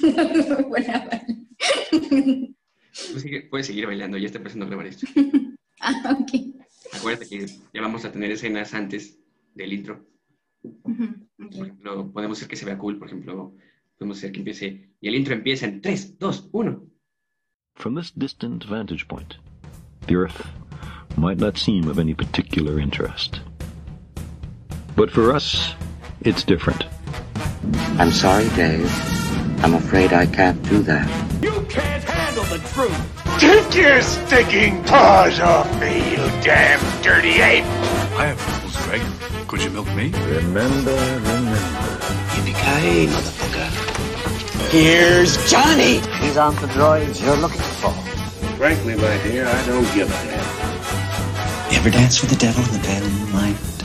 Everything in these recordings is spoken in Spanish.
Puedes seguir bailando, ya está empezando a grabar esto. ah, ok. Acuérdate que ya vamos a tener escenas antes del intro. podemos hacer que se vea cool, por ejemplo, podemos hacer que empiece, y el intro empieza en 3, 2, 1. From this distant vantage point, the Earth might not seem of any particular interest. But for us, it's different. I'm sorry, Dave. I'm afraid I can't do that. You can't handle the truth! Take your sticking paws off me, you damn dirty ape! I have rules, Greg. Could you milk me? Remember, remember. Yippee-ki-yay, motherfucker. Here's Johnny! These aren't the droids you're looking for. Frankly, my dear, I don't give a damn. You ever dance with the devil in the pale moonlight?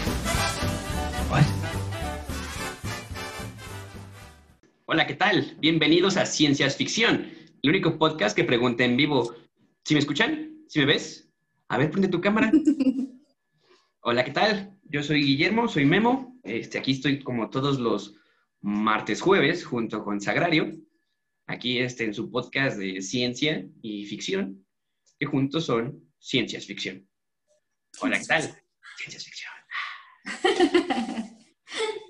Hola, ¿qué tal? Bienvenidos a Ciencias Ficción, el único podcast que pregunta en vivo. ¿Si me escuchan? ¿Si me ves? A ver, prende tu cámara. Hola, ¿qué tal? Yo soy Guillermo, soy Memo. Este, aquí estoy como todos los martes, jueves, junto con Sagrario. Aquí este, en su podcast de ciencia y ficción, que juntos son Ciencias Ficción. Hola, ¿qué tal? Ciencias Ficción.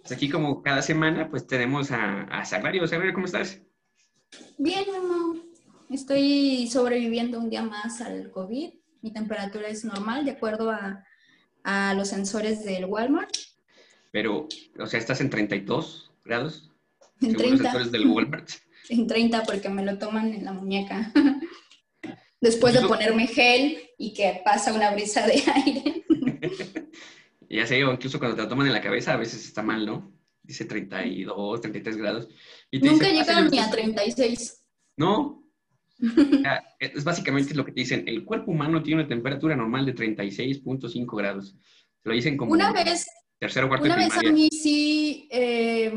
Pues aquí como cada semana, pues tenemos a, a Sagrario. Sagrario, ¿cómo estás? Bien, Memo. Estoy sobreviviendo un día más al COVID. Mi temperatura es normal, de acuerdo a a los sensores del Walmart. Pero, o sea, ¿estás en 32 grados? En según 30. los sensores del Walmart. En 30 porque me lo toman en la muñeca. Después de ponerme gel y que pasa una brisa de aire. Ya sé, o incluso cuando te lo toman en la cabeza a veces está mal, ¿no? Dice 32, 33 grados. Y te Nunca "Pásale ni a usted". 36. No. O sea, es básicamente lo que te dicen. El cuerpo humano tiene una temperatura normal de 36.5 grados. Te lo dicen como Una vez, tercero cuarto una de vez a mí sí eh,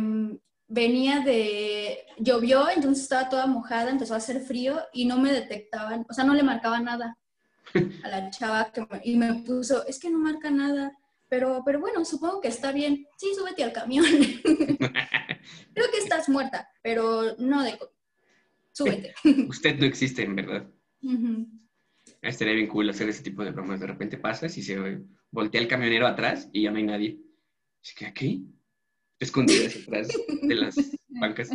venía de... Llovió, entonces estaba toda mojada, empezó a hacer frío y no me detectaban, o sea, no le marcaba nada a la chava que me- y me puso, es que no marca nada, pero, pero bueno, supongo que está bien. Sí, súbete al camión. Creo que estás muerta, pero no de... co- Súbete. Usted no existe, en verdad. Ujú. Estaría bien cool hacer ese tipo de bromas. De repente pasas y se voltea el camionero atrás y ya no hay nadie. Es que aquí, escondidas atrás de las bancas.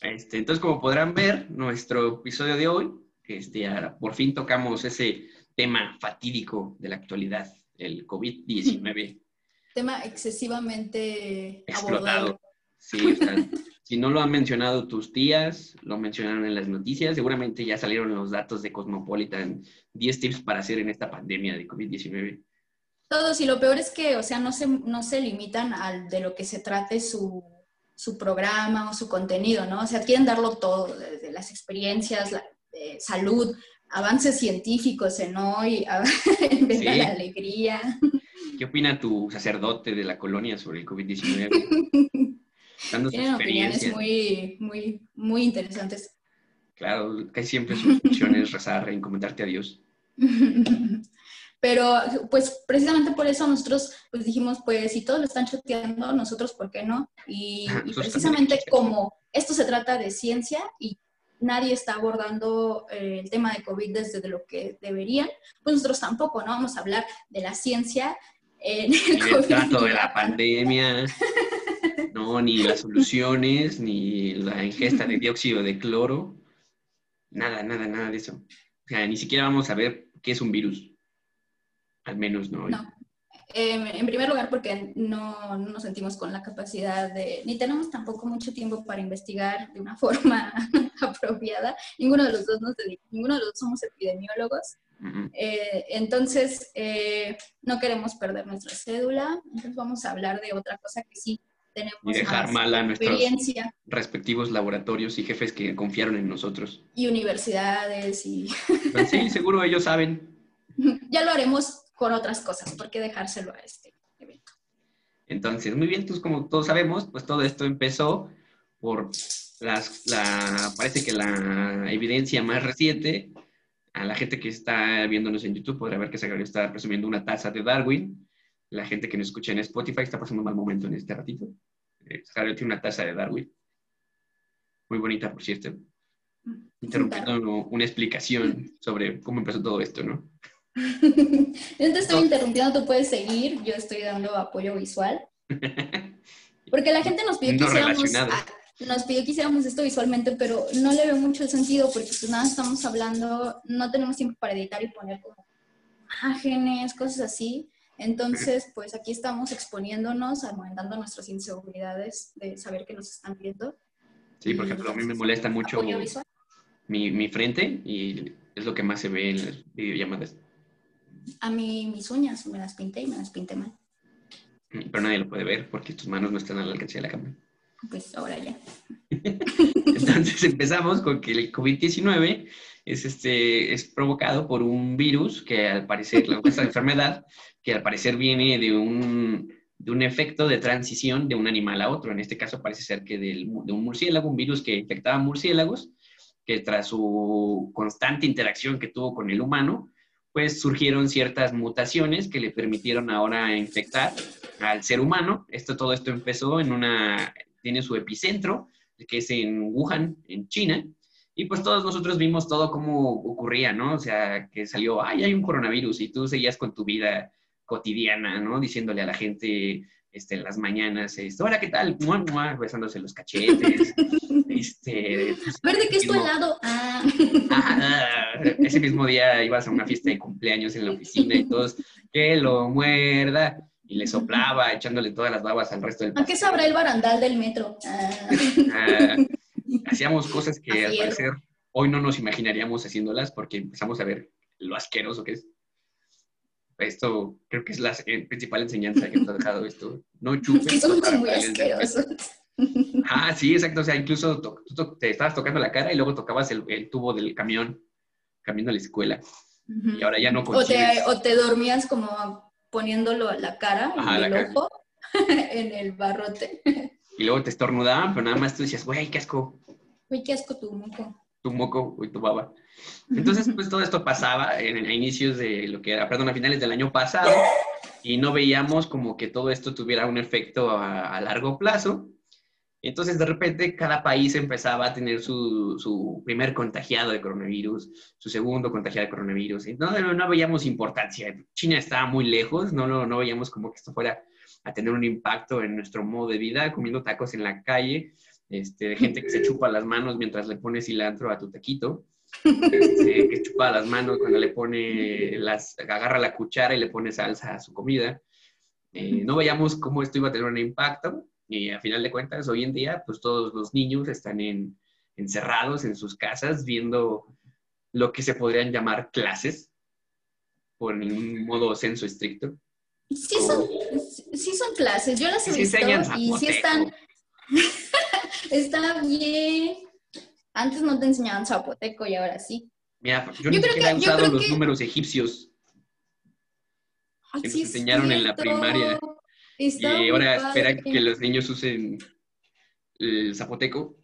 Este, entonces, como podrán ver, nuestro episodio de hoy, este, ahora por fin tocamos ese tema fatídico de la actualidad, el COVID-19 Tema excesivamente explotado. abordado. Sí, o sea, si no lo han mencionado tus tías, lo mencionaron en las noticias, seguramente ya salieron los datos de Cosmopolitan, 10 tips para hacer en esta pandemia de COVID-19. Todos, y lo peor es que, o sea, no se, no se limitan al de lo que se trate su, su programa o su contenido, ¿no? O sea, quieren darlo todo, desde las experiencias, la eh, salud, avances científicos en hoy, en Venga Sí. la alegría. ¿Qué opina tu sacerdote de la colonia sobre el COVID-19? Dando su Tienen opiniones muy, muy, muy interesantes. Claro, casi siempre su función es rezar, encomendarte a Dios. Pero, pues, precisamente por eso nosotros, pues, dijimos, pues, si todos lo están choteando, nosotros, ¿por qué no? Y, y precisamente como esto se trata de ciencia y nadie está abordando eh, el tema de COVID desde lo que deberían, pues nosotros tampoco, ¿no? Vamos a hablar de la ciencia en el el COVID. trato de la pandemia, no, ni las soluciones, ni la ingesta de dióxido de cloro, nada, nada, nada de eso. O sea, ni siquiera vamos a ver qué es un virus. Al menos no. hoy. No. Eh, en primer lugar, porque no, no nos sentimos con la capacidad de, ni tenemos tampoco mucho tiempo para investigar de una forma apropiada. Ninguno de los dos nos ninguno de los dos somos epidemiólogos. Eh, entonces, eh, no queremos perder nuestra cédula. Entonces, vamos a hablar de otra cosa que sí tenemos Y dejar mal a nuestros experiencia respectivos laboratorios y jefes que confiaron en nosotros. y universidades y Pues sí, seguro ellos saben. ya lo haremos con otras cosas. ¿Por qué dejárselo a este evento? Entonces, muy bien, entonces como todos sabemos, pues todo esto empezó por las, la, parece que la evidencia más reciente, a la gente que está viéndonos en YouTube podrá ver que Sagrario está presumiendo una taza de Darwin, la gente que nos escucha en Spotify está pasando un mal momento en este ratito, Eh, Scarlett tiene una taza de Darwin. Muy bonita, por cierto. Interrumpiendo una explicación sobre cómo empezó todo esto, ¿no? Yo te estoy interrumpiendo, tú puedes seguir. Yo estoy dando apoyo visual. Porque la gente nos pidió que hiciéramos, nos pidió que hiciéramos esto visualmente, pero no le veo mucho el sentido porque pues nada, estamos hablando, no tenemos tiempo para editar y poner como imágenes, cosas así. Entonces, pues aquí estamos exponiéndonos, aumentando nuestras inseguridades de saber que nos están viendo. Sí, por ejemplo, a mí me molesta mucho mi, mi frente y es lo que más se ve en las videollamadas. A mí mis uñas me las pinté y me las pinté mal. Pero nadie lo puede ver porque tus manos no están al alcance de la cámara. Pues ahora ya. Entonces empezamos con que el COVID-19 es, este, es provocado por un virus que al parecer, la esta enfermedad, que al parecer viene de un, de un efecto de transición de un animal a otro. En este caso parece ser que del de un murciélago, un virus que infectaba murciélagos, que tras su constante interacción que tuvo con el humano, pues surgieron ciertas mutaciones que le permitieron ahora infectar al ser humano. Esto, todo esto empezó en una, tiene su epicentro, que es en Wuhan, en China, y pues todos nosotros vimos todo cómo ocurría, ¿no? O sea, que salió, ay, hay un coronavirus, y tú seguías con tu vida cotidiana, ¿no? Diciéndole a la gente este, en las mañanas, hola, ¿qué tal? Mua, mua, besándose los cachetes. este, Verde que es tu helado. Ah. Ah, ese mismo día ibas a una fiesta de cumpleaños en la oficina y todos, que lo muerda, y le soplaba, echándole todas las babas al resto del ¿A qué sabrá el barandal del metro? Ah. Ah, hacíamos cosas que al parecer hoy no nos imaginaríamos haciéndolas porque empezamos a ver lo asqueroso que es. Esto creo que es la principal enseñanza que nos ha dejado esto. No chupes. que somos muy asquerosos. Ah, sí, exacto. O sea, incluso tú te estabas tocando la cara y luego tocabas el, el tubo del camión, camino a la escuela. Y ahora ya no O te, o te dormías como poniéndolo la cara Ajá, en la el cara. ojo, en el barrote. Y luego te estornudaban, pero nada más tú decías, güey, qué asco, Uy, qué asco tu moco. tu moco y tu baba. Entonces, pues todo esto pasaba en, a inicios de lo que era, perdón, a finales del año pasado, y no veíamos como que todo esto tuviera un efecto a, a largo plazo. Entonces, de repente, cada país empezaba a tener su, su primer contagiado de coronavirus, su segundo contagiado de coronavirus. No, no, no veíamos importancia. China estaba muy lejos, no, no, no veíamos como que esto fuera a tener un impacto en nuestro modo de vida, comiendo tacos en la calle, este, de gente que se chupa las manos mientras le pone cilantro a tu taquito, este, que chupa las manos cuando le pone, las, agarra la cuchara y le pone salsa a su comida. Eh, no veíamos cómo esto iba a tener un impacto y a final de cuentas, hoy en día, pues todos los niños están en, encerrados en sus casas viendo lo que se podrían llamar clases por un modo censo estricto. Sí son, sí son clases, yo las he Sí visto y sí están, está bien. Antes no te enseñaban zapoteco y ahora sí. Mira, yo, Yo ni creo he que- yo usado los que- números egipcios Ay, Que nos sí enseñaron en la primaria. Y ahora padre. esperan que los niños usen el zapoteco.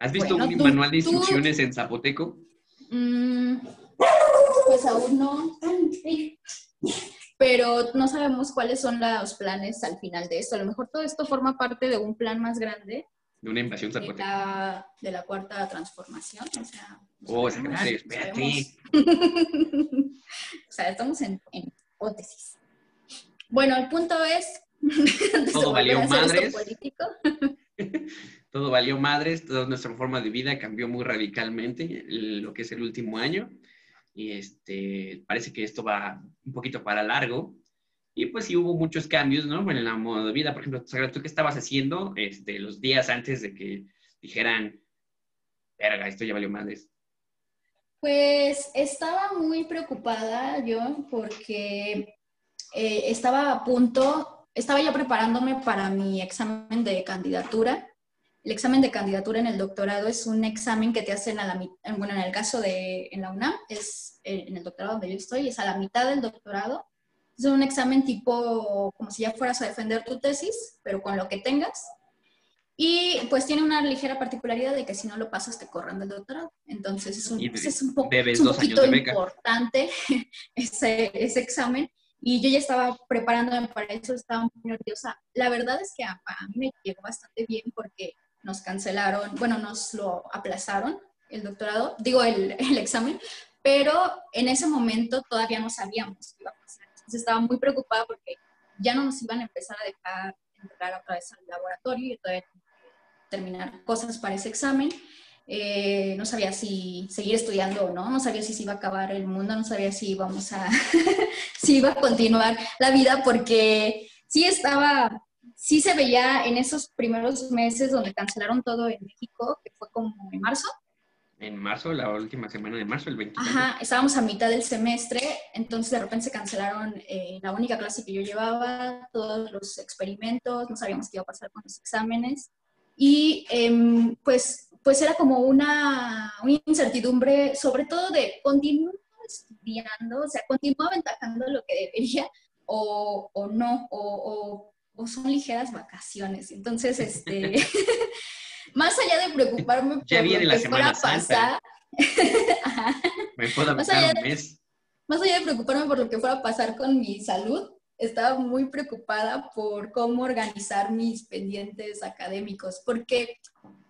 ¿Has visto Bueno, un tú- manual de tú- instrucciones en zapoteco? Mm, pues aún no. Pero no sabemos cuáles son los planes al final de esto. A lo mejor todo esto forma parte de un plan más grande De una invasión de zapoteca. la, de la cuarta transformación. O sea, Oh, no espérate. o sea, estamos en, en hipótesis. Bueno, el punto es... Todo valió madres. Todo valió madres, toda nuestra forma de vida cambió muy radicalmente lo que es el último año. Y este, parece que esto va un poquito para largo. Y pues sí hubo muchos cambios, ¿no? En la modo de vida. Por ejemplo, ¿tú qué estabas haciendo este, los días antes de que dijeran, verga, esto ya valió madres? Pues estaba muy preocupada yo porque eh, estaba a punto, estaba ya preparándome para mi examen de candidatura. El examen de candidatura en el doctorado es un examen que te hacen a la mitad, bueno, en el caso de en la UNAM, es eh, en el doctorado donde yo estoy, es a la mitad del doctorado. Es un examen tipo, como si ya fueras a defender tu tesis, pero con lo que tengas. Y pues tiene una ligera particularidad de que si no lo pasas te corran del doctorado. Entonces es un, pues, es un, poco, es un poquito de importante ese, ese examen. Y yo ya estaba preparándome para eso, estaba muy nerviosa. La verdad es que a, mí me llegó bastante bien porque nos cancelaron, bueno, nos lo aplazaron el doctorado, digo el, el examen, pero en ese momento todavía no sabíamos qué iba a pasar. Entonces estaba muy preocupada porque ya no nos iban a empezar a dejar entrar otra vez al laboratorio y todavía terminar cosas para ese examen. Eh, no sabía si seguir estudiando o no, no sabía si se iba a acabar el mundo, no sabía si íbamos a, si iba a continuar la vida, porque sí estaba, sí se veía en esos primeros meses donde cancelaron todo en México, que fue como en marzo, En marzo, la última semana de marzo, el 20. Ajá, estábamos a mitad del semestre, entonces de repente se cancelaron eh, la única clase que yo llevaba, todos los experimentos, no sabíamos qué iba a pasar con los exámenes. Y em, pues, pues era como una, una incertidumbre, sobre todo de continuar estudiando, o sea, continúo aventajando lo que debería o, o no, o, o, o son ligeras vacaciones. Entonces, este, más allá de preocuparme por Ya viene lo la que fuera Semana a pasar. Me puedo Más allá un de- mes. más allá de preocuparme por lo que fuera a pasar con mi salud, estaba muy preocupada por cómo organizar mis pendientes académicos, porque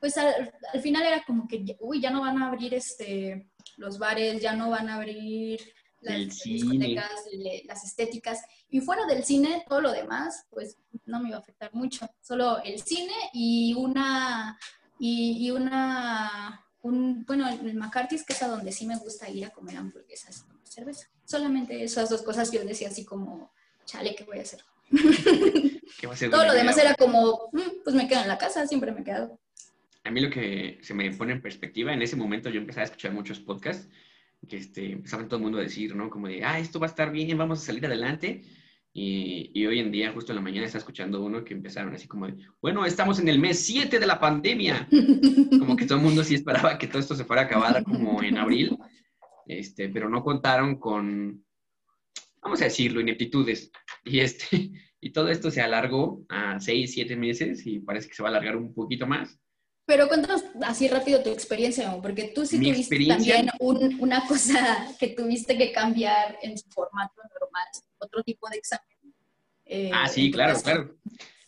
pues al, al final era como que, uy, ya no van a abrir este, los bares, ya no van a abrir las discotecas, le- las estéticas, y fuera del cine, todo lo demás, pues no me iba a afectar mucho, solo el cine y una, y, y una, un, bueno, el McCarthy's, que es a donde sí me gusta ir a comer hamburguesas y tomar cerveza. Solamente esas dos cosas yo decía así como, chale, ¿qué voy a hacer? ¿Qué Todo lo demás era como, "Mm, pues me quedo en la casa, siempre me he quedado. A mí lo que se me pone en perspectiva, en ese momento yo empecé a escuchar muchos podcasts que este, empezaban todo el mundo a decir, ¿no? Como de, ah, esto va a estar bien, vamos a salir adelante. Y, y hoy en día, justo en la mañana, está escuchando uno que empezaron así como de, bueno, estamos en el mes 7 de la pandemia. Como que todo el mundo sí esperaba que todo esto se fuera a acabar como en abril, este, pero no contaron con, vamos a decirlo, ineptitudes. Y, este, y todo esto se alargó a 6, 7 meses y parece que se va a alargar un poquito más. Pero cuéntanos así rápido tu experiencia, porque tú sí Mi tuviste también un- una cosa que tuviste que cambiar en su formato normal, otro tipo de examen. Eh, Ah, sí, claro, caso. claro.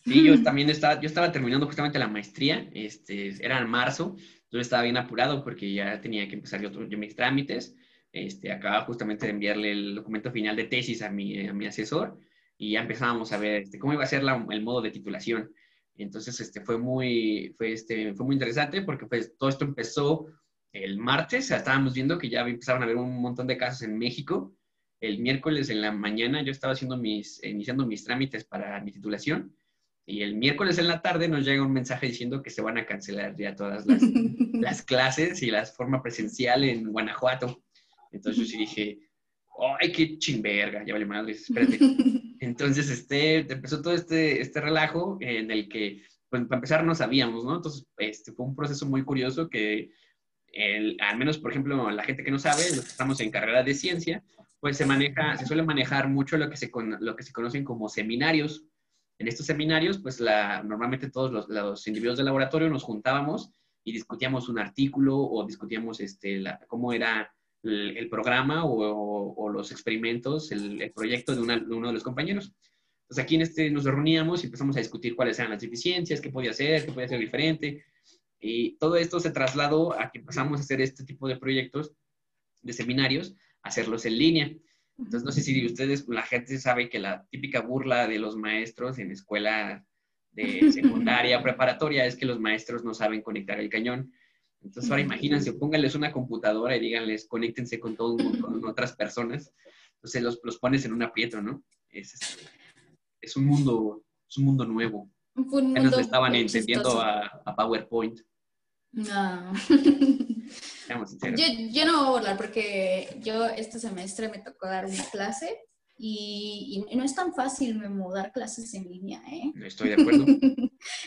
Sí, yo también estaba, yo estaba terminando justamente la maestría, este, era en marzo, yo estaba bien apurado porque ya tenía que empezar yo, yo mis trámites, este, acababa justamente de enviarle el documento final de tesis a mi, a mi asesor y ya empezábamos a ver este, cómo iba a ser la- el modo de titulación. Entonces, este, fue muy, fue, este, fue muy interesante porque pues, todo esto empezó el martes, estábamos viendo que ya empezaron a haber un montón de casos en México. El miércoles en la mañana yo estaba haciendo mis, iniciando mis trámites para mi titulación y el miércoles en la tarde nos llega un mensaje diciendo que se van a cancelar ya todas las, las clases y la forma presencial en Guanajuato. Entonces yo sí dije, ¡ay, qué chimberga! Ya vale madre, espérate. Entonces, este, empezó todo este, este relajo en el que, pues, para empezar, no sabíamos, ¿no? Entonces, este, fue un proceso muy curioso que, el- al menos, por ejemplo, la gente que no sabe, los que estamos en carrera de ciencia, pues se maneja, se suele manejar mucho lo que se, lo que se conocen como seminarios. En estos seminarios, pues, la, normalmente todos los, los individuos del laboratorio nos juntábamos y discutíamos un artículo o discutíamos este, la- cómo era el, programa o, los experimentos, el, proyecto de uno de los compañeros. Entonces aquí en este nos reuníamos y empezamos a discutir cuáles eran las deficiencias, qué podía hacer, qué podía ser diferente. Y todo esto se trasladó a que empezamos a hacer este tipo de proyectos, de seminarios, hacerlos en línea. Entonces no sé si ustedes, la gente sabe que la típica burla de los maestros en escuela de secundaria, preparatoria, es que los maestros no saben conectar el cañón. Entonces ahora imagínense, pónganles una computadora y díganles, conéctense con todo un montón, con otras personas. Entonces los, los pones en un aprieto, ¿no? Es, este, es un mundo, es un mundo nuevo. Fue un Apenas mundo estaban entendiendo a, a PowerPoint. No. Seamos sinceros. yo, yo no voy a burlar porque yo este semestre me tocó dar una clase y, y no es tan fácil Memo, dar clases en línea, ¿eh? No estoy de acuerdo.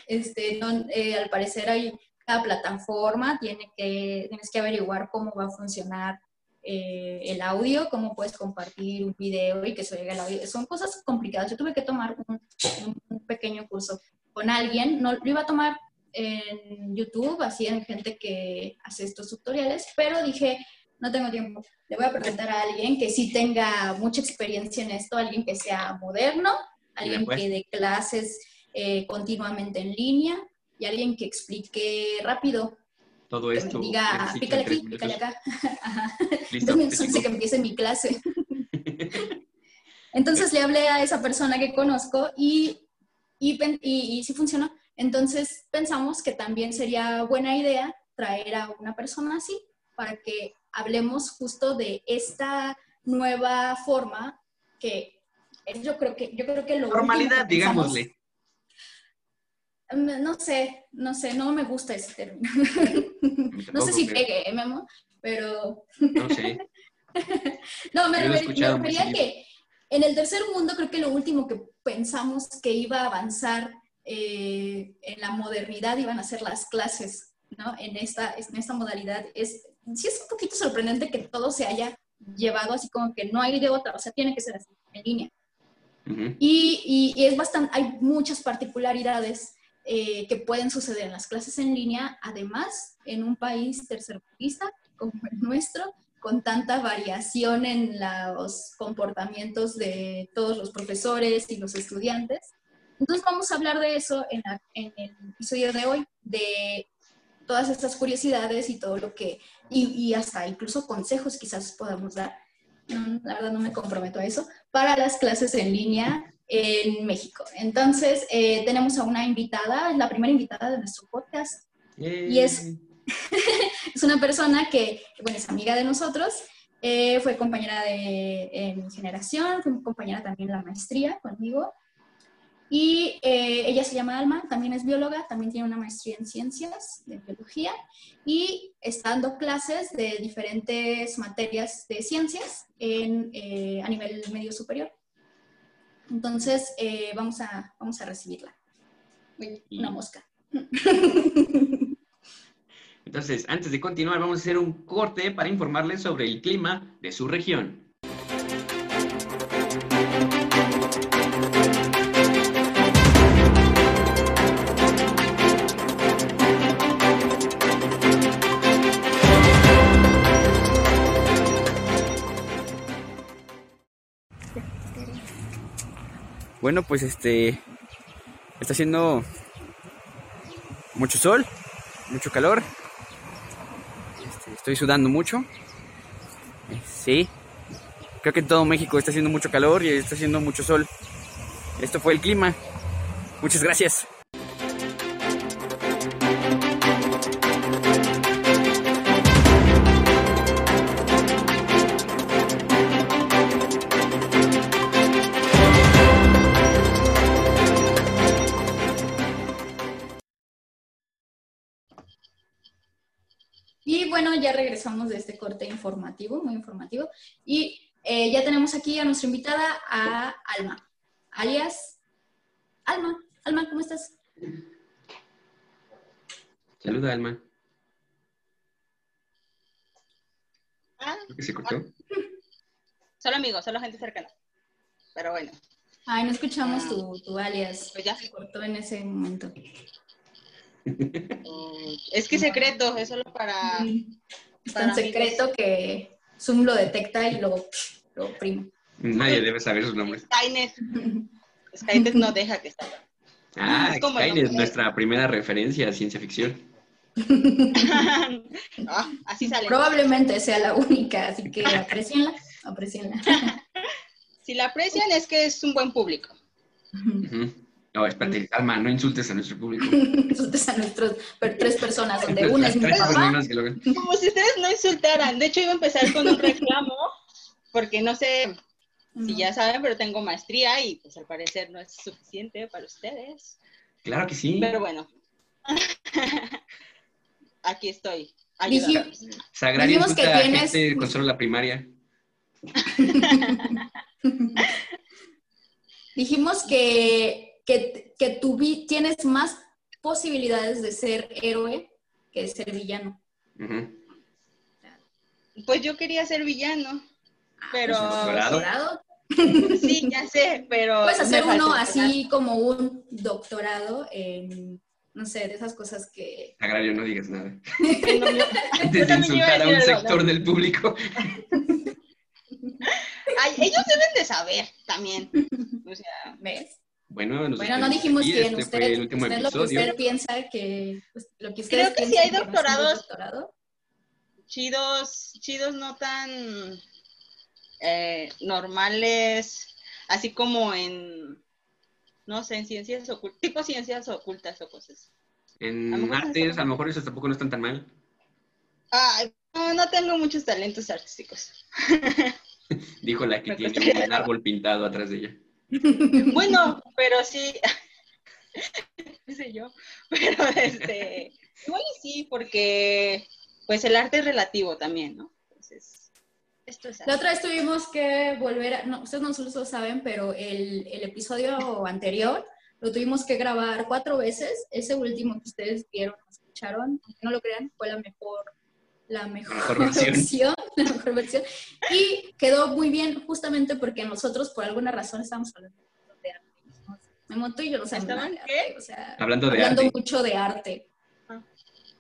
este, no, eh, al parecer hay cada plataforma tiene que, tienes que averiguar cómo va a funcionar eh, el audio, cómo puedes compartir un video y que se oiga el audio. Son cosas complicadas. Yo tuve que tomar un, pequeño curso con alguien, no lo iba a tomar en YouTube, así en gente que hace estos tutoriales, pero dije, no tengo tiempo. Le voy a preguntar a alguien que sí tenga mucha experiencia en esto, alguien que sea moderno, alguien que dé clases eh, continuamente en línea y alguien que explique rápido. Todo esto. diga, necesita pícale aquí, pícale acá. Ajá. Listo, que empiece mi clase. Entonces le hablé a esa persona que conozco y, y, y, y sí funcionó. Entonces pensamos que también sería buena idea traer a una persona así para que hablemos justo de esta nueva forma que yo creo que yo creo que lo Normalidad, digámosle. No sé, no sé, no me gusta ese término. no sé si pegue, ¿eh, Memo, pero No sé. No, me, me refería seguido. que en el tercer mundo creo que lo último que pensamos que iba a avanzar eh, en la modernidad iban a ser las clases, ¿no? En esta, en esta modalidad. Es, sí es un poquito sorprendente que todo se haya llevado así como que no hay de otra, o sea, tiene que ser así, en línea. Y, y- y es bastante, hay muchas particularidades eh, que pueden suceder en las clases en línea, además en un país tercermundista como el nuestro, con tanta variación en los comportamientos de todos los profesores y los estudiantes. Entonces vamos a hablar de eso en, el episodio de hoy, de todas estas curiosidades y todo lo que, y, y hasta incluso consejos quizás podamos dar. La verdad no me comprometo a eso, para las clases en línea en México. Entonces, eh, tenemos a una invitada, es la primera invitada de nuestro podcast. Y es- Es una persona que, bueno, es amiga de nosotros, eh, fue compañera de en mi generación, fue compañera también en la maestría conmigo. Y eh, ella se llama Alma, también es bióloga, también tiene una maestría en ciencias de biología y está dando clases de diferentes materias de ciencias en, eh, a nivel medio superior. Entonces, eh, vamos, a, vamos a recibirla. Uy, una mosca. Entonces, antes de continuar, vamos a hacer un corte para informarles sobre el clima de su región. Bueno, pues este está haciendo mucho sol, mucho calor. Este, estoy sudando mucho. Sí. Creo que en todo México está haciendo mucho calor y está haciendo mucho sol. Esto fue el clima. Muchas gracias. Y bueno, ya regresamos de este corte informativo, muy informativo. Y eh, ya tenemos aquí a nuestra invitada, a Alma, alias Alma. Alma, ¿cómo estás? Saluda, Alma. Ah, que se cortó. solo amigos, solo gente cercana. Pero bueno, Ay, no escuchamos tu, tu alias. Pues ya. Se cortó en ese momento. Mm, es que secreto, es solo para... Es para tan secreto que Zoom lo detecta y lo, lo oprime. Nadie debe saber sus nombres. Skynet. Skynet no deja que salga. Ah, Es como Skynet, lo- nuestra primera referencia a ciencia ficción. Ah, así sale. Probablemente sea la única, así que aprecienla, aprecienla. Si la aprecian es que es un buen público. Ujú. No, espérate, Alma, no insultes a nuestro público. Insultes a nuestros per- tres personas, donde una es mi Tres papá. personas que lo ven. Como si ustedes no insultaran. De hecho, iba a empezar con un reclamo, porque no sé si ya saben, pero tengo maestría y pues al parecer no es suficiente para ustedes. Claro que sí. Pero bueno. Aquí estoy. Sagrario dijimos que tienes- gente con solo la primaria. Dijimos que, que, que tú vi- tienes más posibilidades de ser héroe que de ser villano. Pues yo quería ser villano, pero Doctorado. Doctorado. sí, ya sé, pero Puedes hacer uno así como un doctorado en, no sé, de esas cosas que... Sagrario, no digas nada. Antes de a insultar a un sector ¿no? del público. Ay, ellos deben de saber también. O sea, ¿Ves? Bueno, Bueno, no dijimos quién. Este Usted, fue el último usted lo que usted piensa que... pues, lo que Creo que sí hay doctorados. doctorado. chidos, chidos no tan eh, normales, así como en, no sé, en ciencias ocultas, tipo ciencias ocultas o cosas. En artes, a lo mejor esos tampoco no están tan mal. Ay, no, no tengo muchos talentos artísticos. Dijo la que Me tiene un árbol pintado atrás de ella. Bueno, pero sí, qué sé yo, pero este, igual y sí, porque pues el arte es relativo también, ¿no? Entonces, esto es La otra vez tuvimos que volver, a- no, ustedes no lo saben, pero el, el episodio anterior lo tuvimos que grabar cuatro veces. Ese último que ustedes vieron, escucharon, no lo crean, fue la mejor, la mejor, mejor versión. versión, la mejor versión. Y quedó muy bien justamente porque nosotros por alguna razón estábamos hablando de arte. Me monto y yo no sabía nada ¿Estaban de qué? arte, o sea, Hablando de hablando arte. mucho de arte. Ah.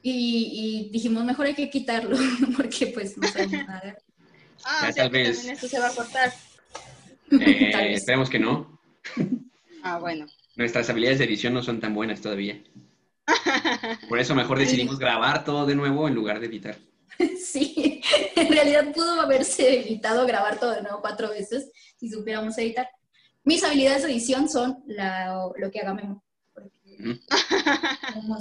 Y, y dijimos, mejor hay que quitarlo, porque pues no sabemos nada de arte. Ah, Ya o sea tal vez. también esto se va a cortar. Eh, Tal vez. esperemos que no. Ah, bueno. Nuestras habilidades de edición no son tan buenas todavía. Por eso mejor decidimos grabar todo de nuevo en lugar de editar. Sí, en realidad pudo haberse evitado grabar todo de nuevo cuatro veces si supiéramos editar. Mis habilidades de edición son la- lo que haga Memo. Mm.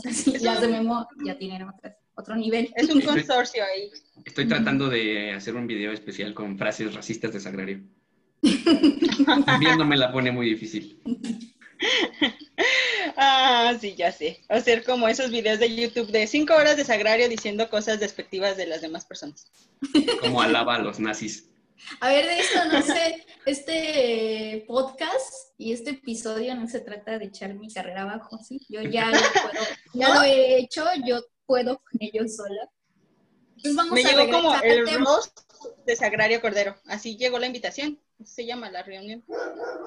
así, las de Memo ya tienen otras- otro nivel. Es un consorcio ahí. Estoy tratando de hacer un video especial con frases racistas de Sagrario. Viendo me la pone muy difícil. Ah, sí, ya sé. Hacer como esos videos de YouTube de cinco horas de sagrario diciendo cosas despectivas de las demás personas. Como alaba a los nazis. A ver, de esto no sé, este podcast y este episodio no se trata de echar mi carrera abajo, ¿sí? Yo ya lo puedo, ya lo he hecho, yo puedo con ello sola. Entonces vamos Me a llegó como el roast de Sagrario Cordero. Así llegó la invitación. Se llama la reunión.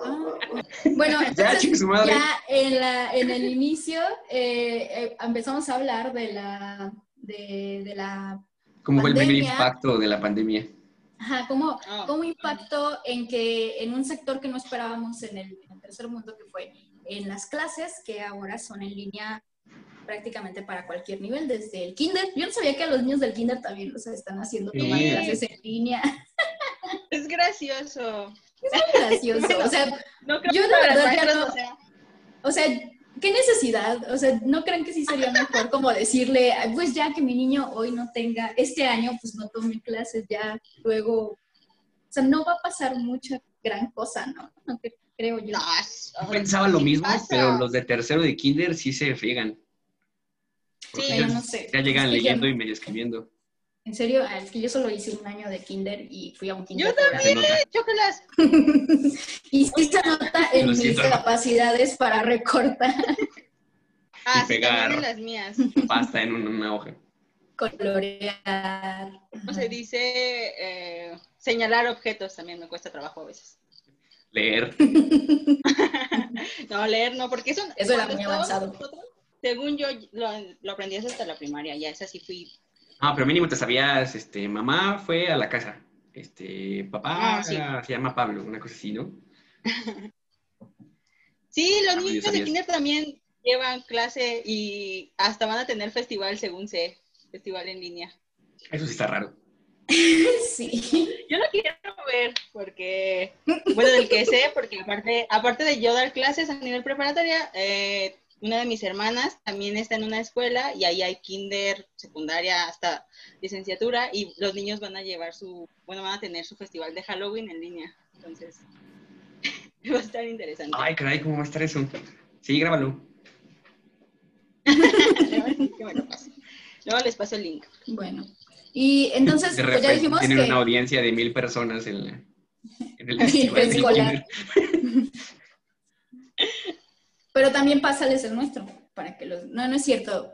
Ah, Bueno, Ya, entonces ya en, la, en el inicio eh, eh, empezamos a hablar de la, de, de la, ¿Cómo fue el primer Pandemia. impacto de la pandemia? ajá, cómo, Ah. cómo impactó en que en un sector que no esperábamos en el, en el tercer mundo, que fue en las clases, que ahora son en línea prácticamente para cualquier nivel, desde el kinder. Yo no sabía que a los niños del kinder también los están haciendo tomar Sí. clases en línea. Es gracioso. Es muy gracioso. O sea, No creo Yo que los verdad ya no- sea. O sea, ¿qué necesidad? O sea, ¿no creen que sí sería mejor como decirle, "Ay, pues ya que mi niño hoy no tenga, este año pues no tome clases, ya luego, o sea, no va a pasar mucha gran cosa, ¿no? No cre- creo yo. No, Yo Pensaba lo ¿qué mismo, pasa? pero los de tercero de kinder sí se friegan. Sí, ellos no sé. Ya llegan Es que yo- leyendo y medio escribiendo. En serio, Ah, es que yo solo hice un año de kinder y fui a un kinder. Yo. Se nota. Chócalas. y sí se nota en mis siento. capacidades para recortar, Ah, Y sí, pegar. también en las mías. Pasta en una, una hoja. colorear. ¿Cómo se dice? Eh, señalar objetos también me cuesta trabajo a veces. Leer. No, leer no, porque eso... Eso era muy avanzado. nosotros, Según yo, lo, lo aprendí hasta la primaria, ya esa sí fui... Ah, pero mínimo te sabías, este, mamá fue a la casa. Este, papá Ah, sí. se llama Pablo, una cosa así, ¿no? Sí, los Ah, niños yo de kinder también llevan clase y hasta van a tener festival, según sé, festival en línea. Eso sí está raro. Sí. Yo lo quiero ver porque, bueno, del que sé, porque aparte, aparte de yo dar clases a nivel preparatoria, eh, una de mis hermanas también está en una escuela y ahí hay kinder, secundaria, hasta licenciatura y los niños van a llevar su, bueno, van a tener su festival de Halloween en línea. Entonces, va a estar interesante. Ay, caray, ¿cómo va a estar eso? Sí, grábalo. Me lo. Luego les paso el link. Bueno. Y entonces, De pues ya dijimos tienen que... una audiencia de mil personas en, la- en el festival kinder. Pero también pásales el nuestro, para que los... No, no es cierto.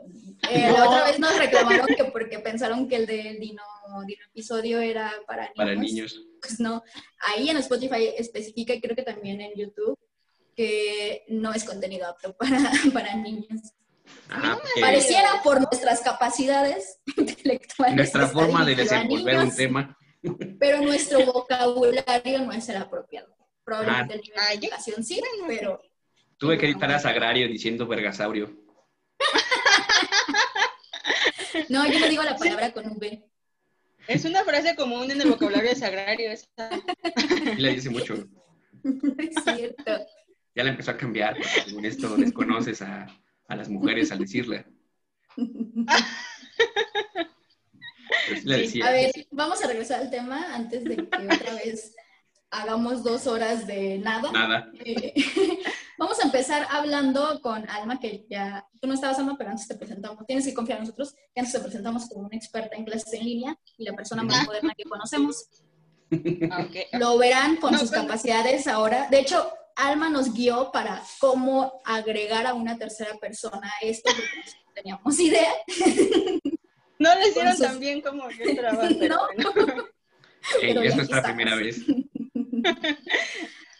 Eh, La otra vez nos reclamaron que porque pensaron que el del Dino, Dino episodio era para niños. Para niños. Pues no. Ahí en Spotify especifica, y creo que también en YouTube, que no es contenido apto para, para niños. Ajá, porque Pareciera por nuestras capacidades intelectuales. nuestra forma de desenvolver un niños, tema. Pero nuestro vocabulario no es el apropiado. Probablemente Ah. el nivel de educación sí, pero Tuve que editar a Sagrario diciendo vergasaurio. no, yo no digo la palabra con V. Es una frase común en el vocabulario de Sagrario. esa. Y le dice mucho. No es cierto. Ya la empezó a cambiar. porque Según esto, desconoces a, a las mujeres al decirle. Pero sí. A ver, vamos a regresar al tema antes de que otra vez hagamos dos horas de nada. Nada. Eh, vamos a empezar hablando con Alma, que ya tú no estabas, Alma, pero antes te presentamos. Tienes que confiar en nosotros, que antes te presentamos como una experta en clases en línea y la persona más moderna que conocemos. Ah, ok. Lo verán con No, sus pero- capacidades ahora. De hecho, Alma nos guió para cómo agregar a una tercera persona a esto, porque no teníamos idea. No lo hicieron Entonces- tan bien como yo esperaba. pero No. bueno. Ey, Pero es nuestra primera vez.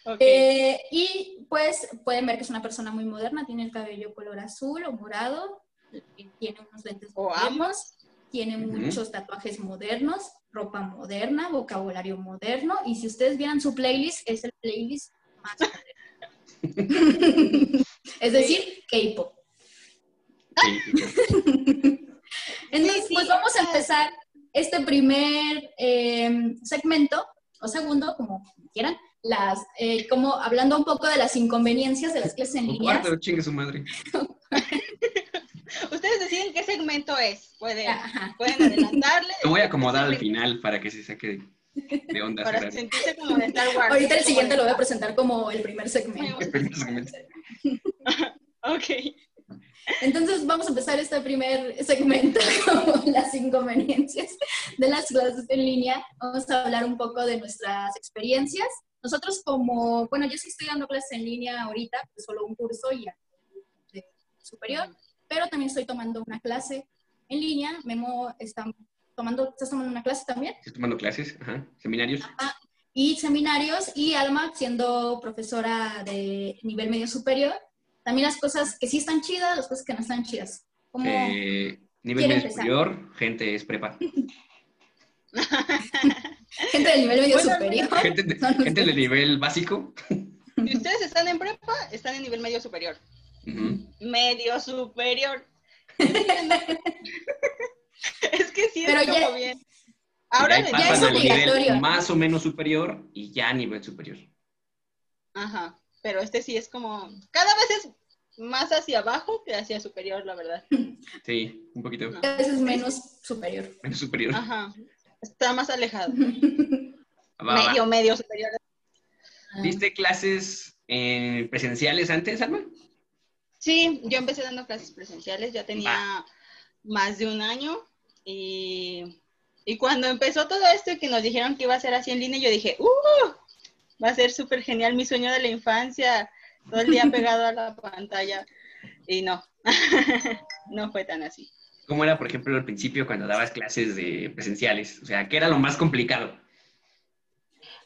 Ok. Eh, y pues pueden ver que es una persona muy moderna, tiene el cabello color azul o morado, tiene unos lentes O modernos, tiene muchos tatuajes modernos, ropa moderna, vocabulario moderno, y si ustedes vieran su playlist, es el playlist más moderno. es decir, K-pop. Entonces, pues vamos a ah. empezar este primer eh, segmento, o segundo, como quieran, las, eh, como hablando un poco de las inconveniencias de las clases en línea. cuarto, chingue su madre. Ustedes deciden qué segmento es. Pueden, Ajá. pueden adelantarle. Te voy a acomodar al final para que se saque de, de onda. Para Sagrario. sentirse como de Star Wars. Ahorita el siguiente lo voy a presentar como el primer segmento. El primer segmento. Ok. Entonces vamos a empezar este primer segmento, como las inconveniencias de las clases en línea. Vamos a hablar un poco de nuestras experiencias. Nosotros como, bueno, yo sí estoy dando clases en línea ahorita, pues solo un curso y ya de superior, pero también estoy tomando una clase en línea. Memo está tomando, ¿estás tomando una clase también? Estoy tomando clases, ajá, seminarios. y seminarios y Alma siendo profesora de nivel medio superior. También las cosas que sí están chidas, las cosas que no están chidas. Como Eh, nivel ¿Quiere medio empezar? superior, gente es prepa. gente del nivel medio Bueno, superior. Gente de, gente nivel básico. Si ustedes están en prepa, están en nivel medio superior. Medio superior. es que sí, Pero es como ya- bien. Y Ahora le pasan es obligatorio. más o menos superior y ya nivel superior. Ajá, pero este sí es como, cada vez es más hacia abajo que hacia superior, la verdad. Sí, un poquito No. A veces menos superior. menos superior. Ajá, está más alejado. Va, va. Medio, medio superior. ¿Diste clases eh, presenciales antes, Alma? Sí, yo empecé dando clases presenciales, ya tenía más de un año y, y cuando empezó todo esto y que nos dijeron que iba a ser así en línea, yo dije, ¡uh! Va a ser súper genial mi sueño de la infancia, todo el día pegado a la pantalla. Y no, no fue tan así. ¿Cómo era, por ejemplo, al principio cuando dabas clases de presenciales? O sea, ¿qué era lo más complicado?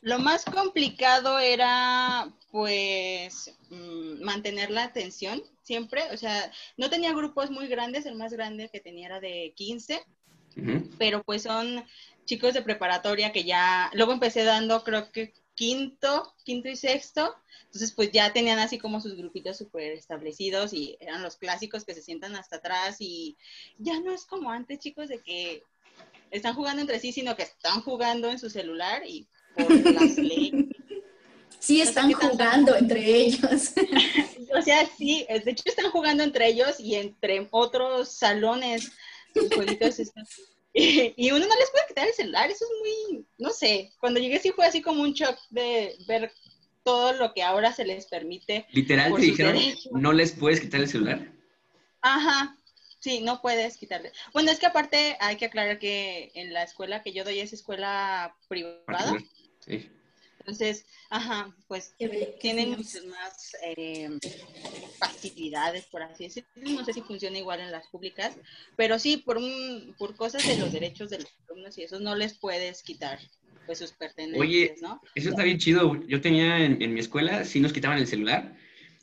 Lo más complicado era, pues, mm, mantener la atención siempre. O sea, no tenía grupos muy grandes, el más grande que tenía era de 15, Ujú. pero pues son chicos de preparatoria que ya, luego empecé dando creo que quinto, quinto y sexto, entonces pues ya tenían así como sus grupitos súper establecidos y eran los clásicos que se sientan hasta atrás y ya no es como antes chicos de que están jugando entre sí, sino que están jugando en su celular y por las leyes. Sí, están jugando entre ellos. O sea, sí, de hecho están jugando entre ellos y entre otros salones. Sus jueguitos están- Y, y uno no les puede quitar el celular, eso es muy, no sé, cuando llegué sí fue así como un shock de ver todo lo que ahora se les permite. Literal te dijeron, no les puedes quitar el celular. Ajá, sí, no puedes quitarle. Bueno, es que aparte hay que aclarar que en la escuela que yo doy es escuela privada. Sí. Entonces, ajá, pues tienen muchas más eh, facilidades, por así decirlo. No sé si funciona igual en las públicas, pero sí, por, un, por cosas de los derechos de los alumnos y eso no les puedes quitar pues sus pertenencias, Oye, ¿no? Eso está bien chido. Yo tenía en, en mi escuela, sí nos quitaban el celular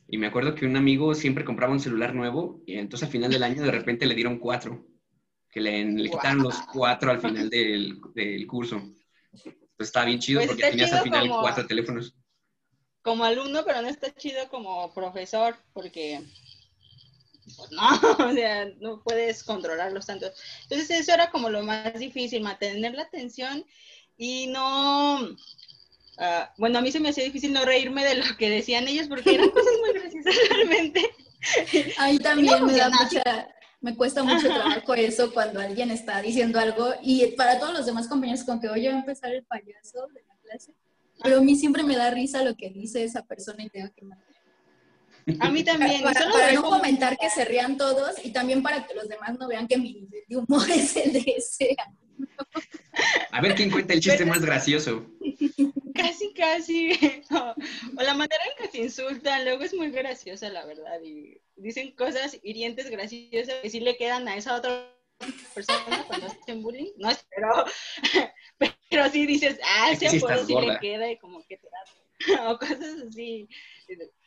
Y me acuerdo que un amigo siempre compraba un celular nuevo y entonces al final del año de repente le dieron cuatro, que le, le quitaron los cuatro al final del, del curso. Entonces estaba bien chido Pues porque tenías al final como- cuatro teléfonos. como alumno, pero no está chido como profesor, porque pues no, o sea, no puedes controlarlos tanto. Entonces eso era como lo más difícil, mantener la atención y no, ah, bueno, a mí se me hacía difícil no reírme de lo que decían ellos porque eran cosas muy graciosas realmente. A mí también No me da mucha, me cuesta mucho trabajo eso cuando alguien está diciendo algo y para todos los demás compañeros como que va a empezar el payaso de la clase, pero a mí siempre me da risa lo que dice esa persona y tengo que mantener. A mí también, Para, para no comentar que se rían todos y también para que los demás no vean que mi nivel de humor es el de ese. A ver quién cuenta el chiste más gracioso. Casi, casi. O, o la manera en que se insultan, luego es muy graciosa, la verdad. Y dicen cosas hirientes, graciosas, que sí le quedan a esa otra persona cuando hacen bullying. No, pero, pero sí dices, ah, ese sí apodo sí le queda y como que te da. O cosas así.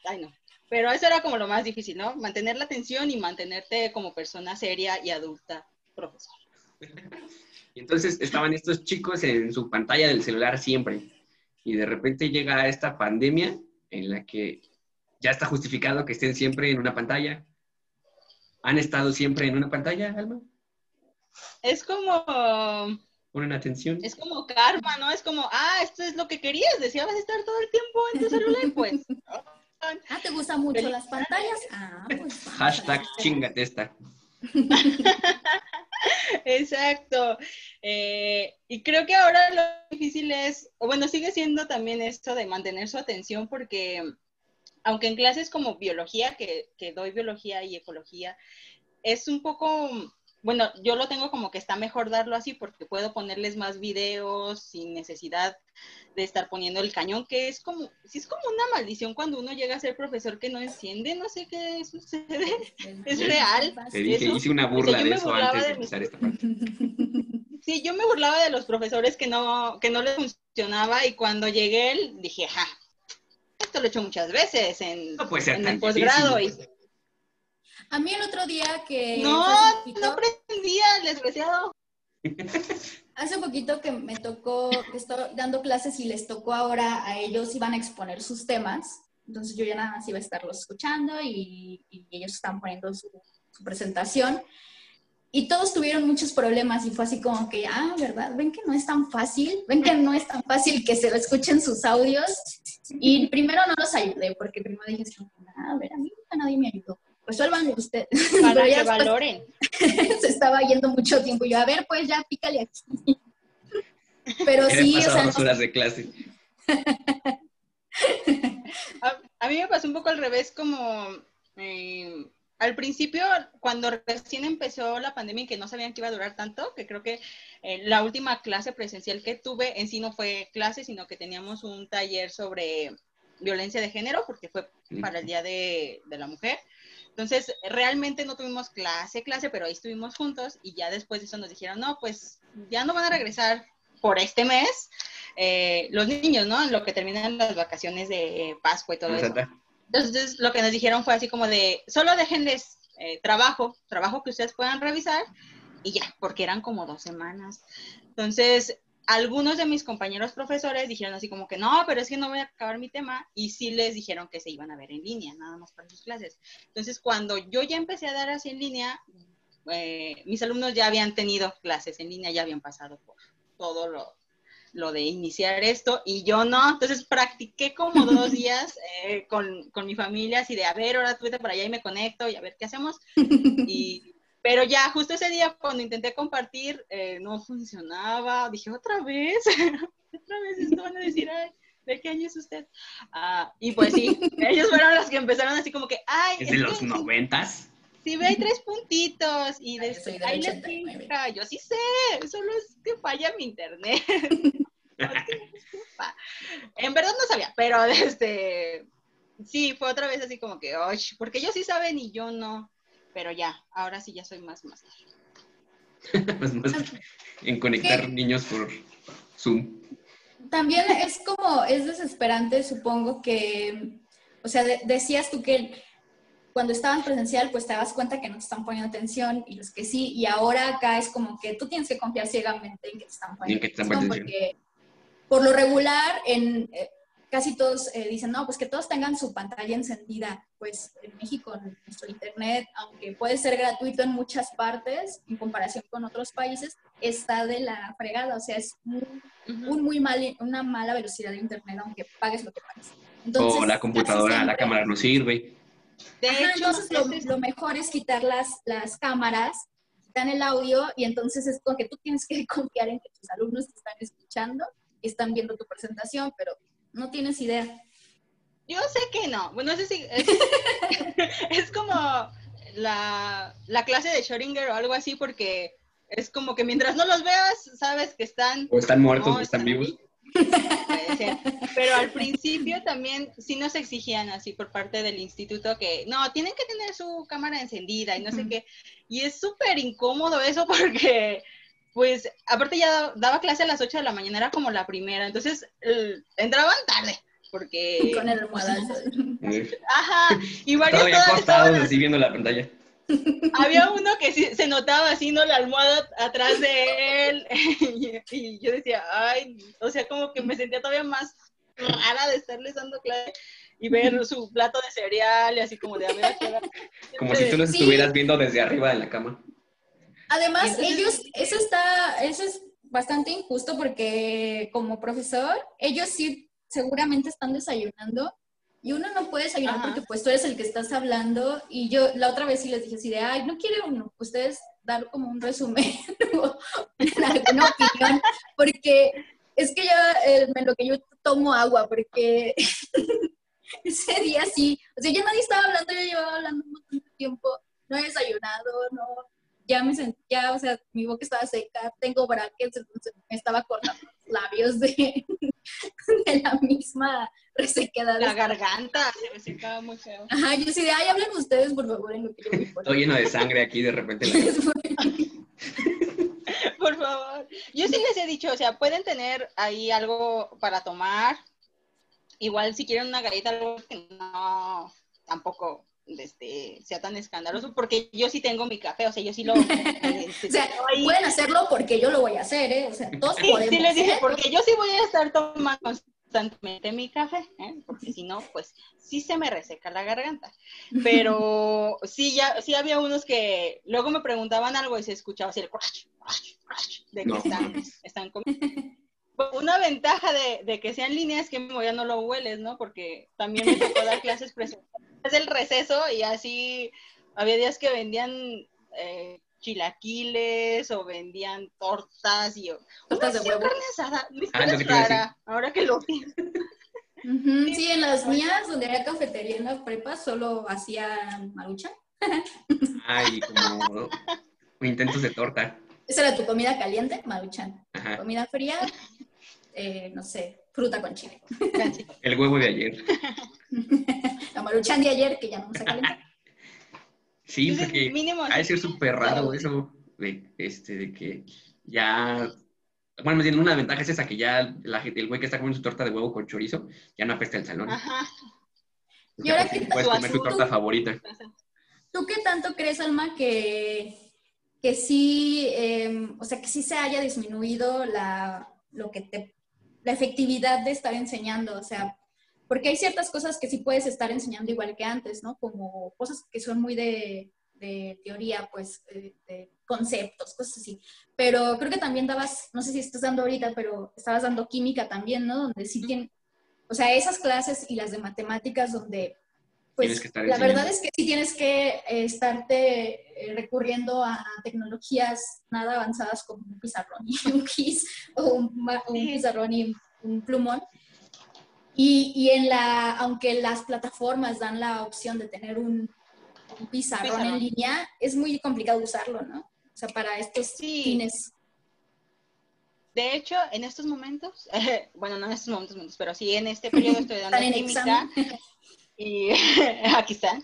Ay, no. Pero eso era como lo más difícil, ¿no? Mantener la atención y mantenerte como persona seria y adulta, profesor. Y entonces estaban estos chicos en su pantalla del celular siempre. Y de repente llega esta pandemia en la que ya está justificado que estén siempre en una pantalla. ¿Han estado siempre en una pantalla, Alma? Es como ¿Ponen atención? Es como karma, ¿no? Es como, ah, esto es lo que querías, deseabas estar todo el tiempo en tu celular, pues. Ah, ¿te gustan mucho las pantallas? Ah, pues Hashtag chingate esta. Exacto. Eh, y creo que ahora lo difícil es, bueno, sigue siendo también esto de mantener su atención porque aunque en clases como biología, que doy biología y ecología, es un poco, bueno, yo lo tengo como que está mejor darlo así porque puedo ponerles más videos sin necesidad de estar poniendo el cañón, que es como, sí es como una maldición cuando uno llega a ser profesor que no entiende, no sé qué sucede, es real. Te dije, Eso, hice una o sea, burla de eso antes de de mis- empezar esta parte. Sí, yo me burlaba de los profesores que no, que no les funcionaba y cuando llegué él dije, ajá, esto lo he hecho muchas veces en, No puede ser en tan el posgrado. Y, difícil. A mí el otro día que... no, poquito- no aprendía, el desgraciado. Hace poquito que me tocó, que estoy dando clases y les tocó ahora a ellos, iban a exponer sus temas. Entonces yo ya nada más iba a estarlos escuchando y, y ellos estaban poniendo su, su presentación. Y todos tuvieron muchos problemas y fue así como que, ah, ¿verdad? ¿Ven que no es tan fácil? ¿Ven que no es tan fácil que se lo escuchen sus audios? Y primero no los ayudé porque primero dije, "Ah, a ver, a mí nunca nadie me ayudó. Resuélvanlo ustedes. Para Pero que ya después- valoren. se estaba yendo mucho tiempo. Y yo, a ver, pues ya pícale aquí. Pero sí, o sea, dos horas de clase. A, a mí me pasó un poco al revés, como eh, al principio, cuando recién empezó la pandemia y que no sabían que iba a durar tanto, que creo que eh, la última clase presencial que tuve en sí no fue clase, sino que teníamos un taller sobre violencia de género, porque fue para el Día de, de la Mujer. Entonces, realmente no tuvimos clase, clase, pero ahí estuvimos juntos y ya después de eso nos dijeron, no, pues ya no van a regresar por este mes eh, los niños, ¿no? En lo que terminan las vacaciones de Pascua y todo eso. Exacto. Entonces, lo que nos dijeron fue así como de, solo déjenles eh, trabajo, trabajo que ustedes puedan revisar y ya, porque eran como dos semanas. Entonces, algunos de mis compañeros profesores dijeron así como que no, pero es que no voy a acabar mi tema y sí les dijeron que se iban a ver en línea, nada más para sus clases. Entonces, cuando yo ya empecé a dar así en línea, eh, mis alumnos ya habían tenido clases en línea, ya habían pasado por todo lo, lo de iniciar esto y yo no, entonces practiqué como dos días eh, con, con mi familia, así de, a ver, ahora tú vete para allá y me conecto y a ver qué hacemos. Y, pero ya justo ese día cuando intenté compartir eh, no funcionaba, dije otra vez, otra vez esto van a decir, ay, ¿de qué año es usted? Ah, y pues sí, ellos fueron los que empezaron así como que, ay, Es de los noventas. Sí, ve, hay tres puntitos y de ahí les 89. fija. Yo sí sé, solo es que falla mi internet. No, es que en verdad no sabía, pero este sí, fue otra vez así como que, "Ay", porque ellos sí saben y yo no. Pero ya, ahora sí ya soy más más. Pues más en conectar niños por Zoom. también es como, es desesperante, supongo que, o sea, de- decías tú que cuando estaban presencial, pues te das cuenta que no te están poniendo atención y los que sí, y ahora acá es como que tú tienes que confiar ciegamente en que te están poniendo en que te están atención, poniendo porque por lo regular en... eh, Casi todos eh, dicen, no, pues que todos tengan su pantalla encendida. Pues en México, en nuestro internet, aunque puede ser gratuito en muchas partes, en comparación con otros países, está de la fregada. O sea, es muy, un muy mal, una mala velocidad de internet, aunque pagues lo que pagues. o la computadora, la siempre- cámara no sirve. De Ajá, hecho, entonces lo, este es- lo mejor es quitar las, las cámaras, quitar el audio y entonces es como que tú tienes que confiar en que tus alumnos te están escuchando y están viendo tu presentación, pero no tienes idea. Yo sé que no. Bueno, no sé si es, es como la, la clase de Schrödinger o algo así, porque es como que mientras no los veas, sabes que están... O están muertos No, o están están vivos. Puede ser. Pero al principio también sí nos exigían así por parte del instituto que no, tienen que tener su cámara encendida y no sé qué. Y es súper incómodo eso porque, pues, aparte ya daba clase a las 8 de la mañana, era como la primera, entonces el- entraban tarde. Porque, Con el almohadazo. ajá, y varios Todavía estaban así viendo la pantalla. había uno que sí, se notaba así, ¿no? La almohada atrás de él. y, y yo decía, ay, o sea, como que me sentía todavía más rara de estarles dando clase y ver su plato de cereal y así como de, a ver, ¿a qué hora?". Como si tú los Sí. estuvieras viendo desde arriba de la cama. Además, Entonces- ellos, eso está, eso es bastante injusto porque como profesor, ellos sí seguramente están desayunando y uno no puede desayunar Ajá. porque pues tú eres el que estás hablando y yo la otra vez sí les dije así de, ay, no quiere uno, ustedes dar como un resumen o alguna opinión, porque es que ya eh, en lo que yo tomo agua, porque ese día sí, o sea, ya nadie estaba hablando, yo llevaba hablando un montón de tiempo, no he desayunado, no, ya me sentía, o sea, mi boca estaba seca, tengo brackets, entonces me estaba cortando los labios de, de la misma resequedad. La garganta se me secaba muy feo. Ajá, yo sí de, ay, hablen ustedes, por favor, en lo que yo voy por Todo lleno de sangre aquí de repente. la- Por favor. Yo sí les he dicho, o sea, pueden tener ahí algo para tomar. Igual si quieren una galleta, algo que no tampoco este, sea tan escandaloso, porque yo sí tengo mi café, o sea, yo sí lo... este, O sea, pueden hacerlo porque yo lo voy a hacer, ¿eh? O sea, todos Sí, podemos. sí les dije, ¿eh? porque yo sí voy a estar tomando constantemente mi café, ¿eh? porque si no, pues sí se me reseca la garganta. Pero sí, ya, sí había unos que luego me preguntaban algo y se escuchaba así el crash, crash, crash, de que No. están, están comiendo. Una ventaja de, de que sean líneas es que mismo ya no lo hueles, ¿no? Porque también me tocó dar clases presenciales del receso y así había días que vendían eh, chilaquiles o vendían tortas y Tortas de "Uy, sí, huevo". carne asada. Mi Ah, es rara, ahora que lo pienso. Sí, en las mías, donde había cafetería en la prepa, solo hacían marucha. Ay, como intentos de torta. Esa era tu comida caliente, maruchan. Ajá. Comida fría, eh, no sé, fruta con chile. El huevo de ayer. La maruchan de ayer, que ya no vamos a calentar. Sí, Entonces, porque mínimo, ha de ser súper raro eso de, este, de que ya... Bueno, más bien una ventaja es esa, que ya la gente, el güey que está comiendo su torta de huevo con chorizo, ya no apesta el salón. Ajá. Y ahora que puedes comer tu torta favorita. ¿Tú qué tanto crees, Alma, que, que sí, eh, o sea, que sí se haya disminuido la, lo que te, la efectividad de estar enseñando? O sea, porque hay ciertas cosas que sí puedes estar enseñando igual que antes, ¿no? Como cosas que son muy de, de teoría, pues, eh, de conceptos, cosas así. Pero creo que también dabas, no sé si estás dando ahorita, pero estabas dando química también, ¿no? Donde sí tienen, o sea, esas clases y las de matemáticas donde, pues, Tienes que estar la verdad es que sí tienes que eh, estarte eh, recurriendo a tecnologías nada avanzadas como un pizarrón y un gis o un, un pizarrón y un plumón. Y, y en la, aunque las plataformas dan la opción de tener un, un pizarrón, Pizarrón. en línea, es muy complicado usarlo, ¿no? O sea, para estos Sí. fines. De hecho, en estos momentos, bueno, no en estos momentos, pero sí en este periodo estoy dando química. y aquí están.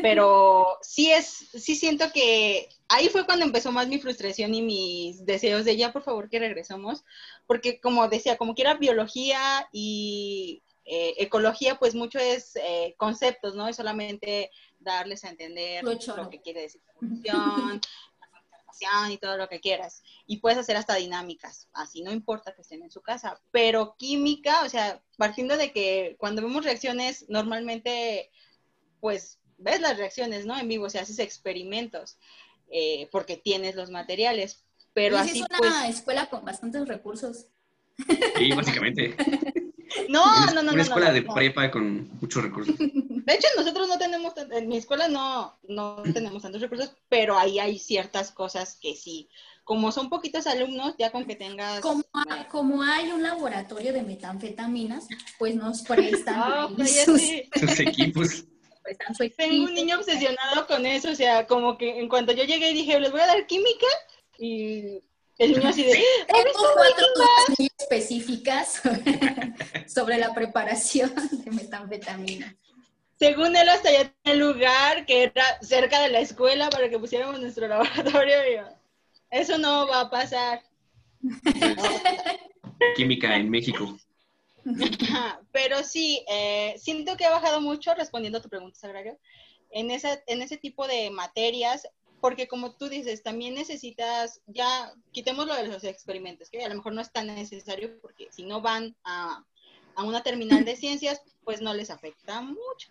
Pero sí es, sí siento que ahí fue cuando empezó más mi frustración y mis deseos de ya, por favor, que regresemos, porque como decía, como que era biología y eh, ecología, pues mucho es eh, conceptos, ¿no? Es solamente darles a entender Lo que quiere decir evolución, y todo lo que quieras. Y puedes hacer hasta dinámicas, así no importa que estén en su casa. Pero química, o sea, partiendo de que cuando vemos reacciones, normalmente, pues, ves las reacciones, ¿no? En vivo, o sea, haces experimentos, eh, porque tienes los materiales. Pero así, es pues, una escuela con bastantes recursos. Sí, básicamente. no, Una- no, no, Una no, escuela no, de no. prepa con muchos recursos. De hecho, nosotros no tenemos, en mi escuela no, no tenemos tantos recursos, pero ahí hay ciertas cosas que sí. Como son poquitos alumnos, ya con que tengas... Como, eh, como hay un laboratorio de metanfetaminas, pues nos prestan, ah, ahí sus, equipos. prestan su Tengo un niño obsesionado con eso, o sea, como que en cuanto yo llegué dije, les voy a dar química, y el niño así de... Tengo cuatro dudas muy específicas sobre la preparación de metanfetamina. Según él, hasta ya tenía el lugar que era cerca de la escuela para que pusiéramos nuestro laboratorio, y yo, eso no va a pasar. Química en México. Pero sí, eh, siento que ha bajado mucho respondiendo a tu pregunta, Sagrario, en, esa, en ese tipo de materias, porque como tú dices, también necesitas, ya quitemos lo de los experimentos, que a lo mejor no es tan necesario, porque si no van a, a una terminal de ciencias, pues no les afecta mucho.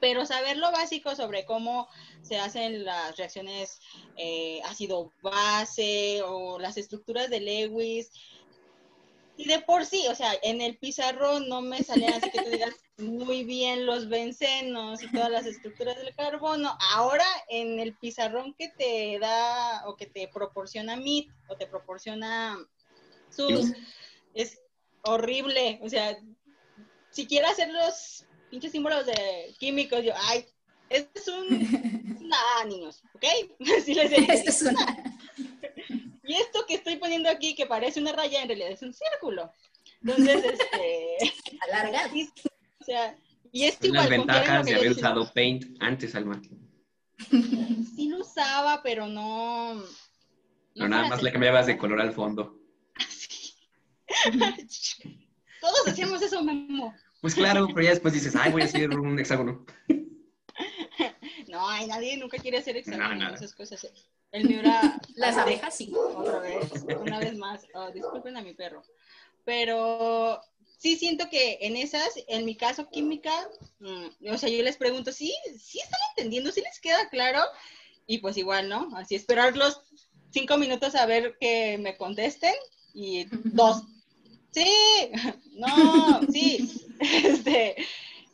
Pero saber lo básico sobre cómo se hacen las reacciones eh, ácido-base o las estructuras de Lewis, y de por sí, o sea, en el pizarrón no me salían así que tú digas muy bien los bencenos y todas las estructuras del carbono. Ahora en el pizarrón que te da o que te proporciona MIT o te proporciona SUS es horrible. O sea, si quiero hacer los pinches símbolos de químicos, yo, ay, esto es un, una A, niños, ¿ok? Así les. Esto es una- Y esto que estoy poniendo aquí, que parece una raya, en realidad es un círculo. Entonces, este, alargado. sí, o sea, y es igual. las ventajas de haber usado Paint antes, Alma. Sí lo usaba, pero no. no No, nada más le cambiabas de color al fondo. Todos hacíamos eso, Memo. Pues claro, pero ya después dices, ay, voy a hacer un hexágono. No, ay, nadie nunca quiere hacer exámenes, nada. esas cosas. El mío era. Las abejas sí. Otra vez, una vez más. Oh, disculpen a mi perro. Pero sí siento que en esas, en mi caso, química, mm, o sea, yo les pregunto, ¿sí, sí están entendiendo? ¿Sí les queda claro? Y pues igual, ¿no? Así esperar los cinco minutos a ver que me contesten y dos. Sí, no, sí. Este,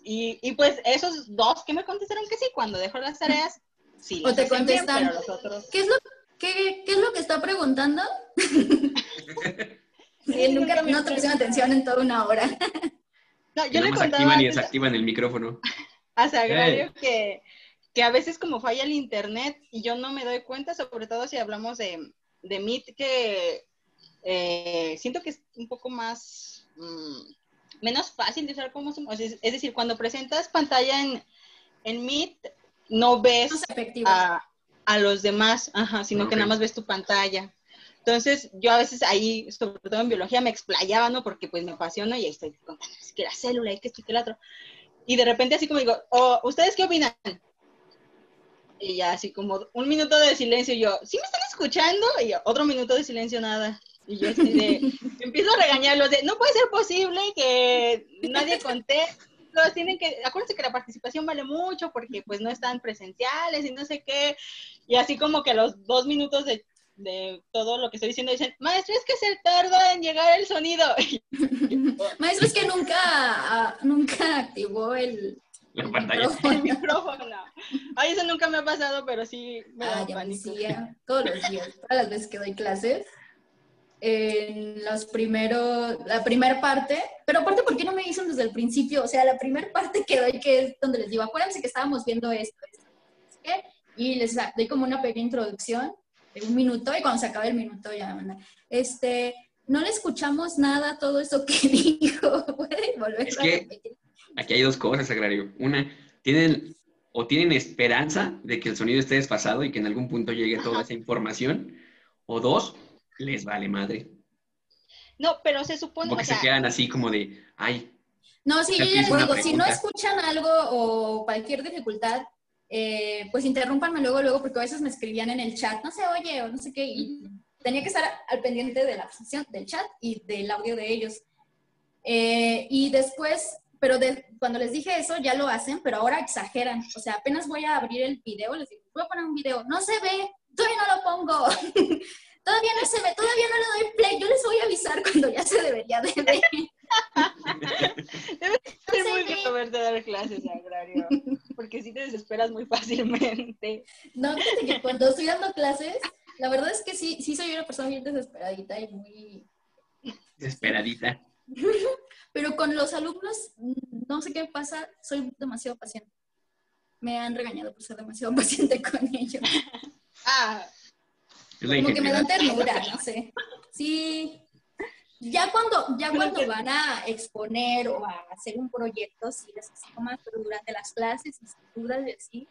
y, y pues esos dos que me contestaron que sí, cuando dejo las tareas, sí. O te bien, contestan, los otros... ¿Qué es lo, qué, qué es lo que está preguntando? Sí, nunca no te pusieron atención en toda una hora. No, yo le contaba activan y desactivan el micrófono. a Sagrario que, que a veces como falla el internet y yo no me doy cuenta, sobre todo si hablamos de, de Meet, que eh, siento que es un poco más, mm, menos fácil de usar como Zoom. O sea, es, decir, cuando presentas pantalla en, en Meet, no ves a, a los demás, ajá, sino que nada más ves tu pantalla. Entonces, yo a veces ahí, sobre todo en biología, me explayaba, ¿no? Porque pues me apasiona y ahí estoy contando es que la célula y que esto y que el otro. Y de repente así como digo, oh, ¿ustedes qué opinan? Y ya así como un minuto de silencio y yo, ¿sí me están escuchando? Y yo, otro minuto de silencio, nada. Y yo así de, empiezo a regañarlos de, no puede ser posible que nadie conteste. Todos tienen que, acuérdense que la participación vale mucho porque pues no están presenciales y no sé qué. Y así como que a los dos minutos de, de todo lo que estoy diciendo dicen, maestro, es que se tarda en llegar el sonido. Maestro, es que nunca, ah, nunca activó el, La el pantalla. el micrófono. Ay, eso nunca me ha pasado, pero sí me da Ah, ya me pánico. decía, todos los días, todas las veces que doy clases, en los primeros, la primera parte, pero aparte, ¿por qué no me dicen desde el principio? O sea, la primera parte que doy, que es donde les digo, acuérdense que estábamos viendo esto, y les doy como una pequeña introducción de un minuto, y cuando se acabe el minuto ya, ¿no? este, no le escuchamos nada todo eso que dijo, ¿pueden volver Es a que- repetir? Aquí hay dos cosas, Agrario. Una, tienen o tienen esperanza de que el sonido esté desfasado y que en algún punto llegue toda Ajá. esa información. O dos, les vale madre. No, pero se supone, Porque o sea, se quedan así como de, ay, No, sí, yo ya les digo, si no escuchan algo o cualquier dificultad, eh, pues interrúmpanme luego, luego, porque a veces me escribían en el chat, no se oye o no sé qué, y tenía que estar al pendiente de la sesión del chat y del audio de ellos. Eh, y después, pero de- cuando les dije eso, ya lo hacen, pero ahora exageran. O sea, apenas voy a abrir el video, les digo, voy a poner un video, no se ve, todavía no lo pongo. Todavía no se ve, todavía no le doy play. Yo les voy a avisar cuando ya se debería de ver. Debe ser sé, muy güey. lindo verte dar clases, Agrario, porque sí te desesperas muy fácilmente. No, fíjate que cuando estoy dando clases, la verdad es que sí, sí soy una persona bien desesperadita y muy... Desesperadita. Pero con los alumnos, no sé qué pasa, soy demasiado paciente. Me han regañado por ser demasiado paciente con ellos. Ah, Es la Como que me dan ternura, no sé. Sí. Ya cuando, ya cuando van a exponer o a hacer un proyecto, sí les exijo más, pero durante las clases y sin dudas y así,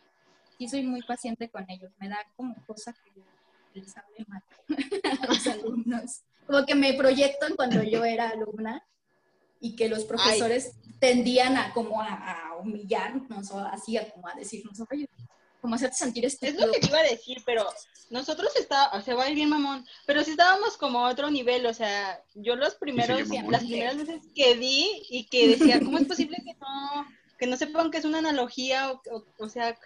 sí soy muy paciente con ellos. Me da como cosa que les hable mal a los alumnos. Como que me proyecto en cuando yo era alumna y que los profesores tendían a como a, a humillarnos o así, a como a decirnos, oye, como hacerte sentir es estúpido. lo que te iba a decir, pero nosotros está, se va a ir bien mamón, pero sí estábamos como a otro nivel, o sea, yo los primeros, Sí, las primeras veces que di y que decía, ¿cómo es posible que no, que no sepan que es una analogía? O, o- o sea,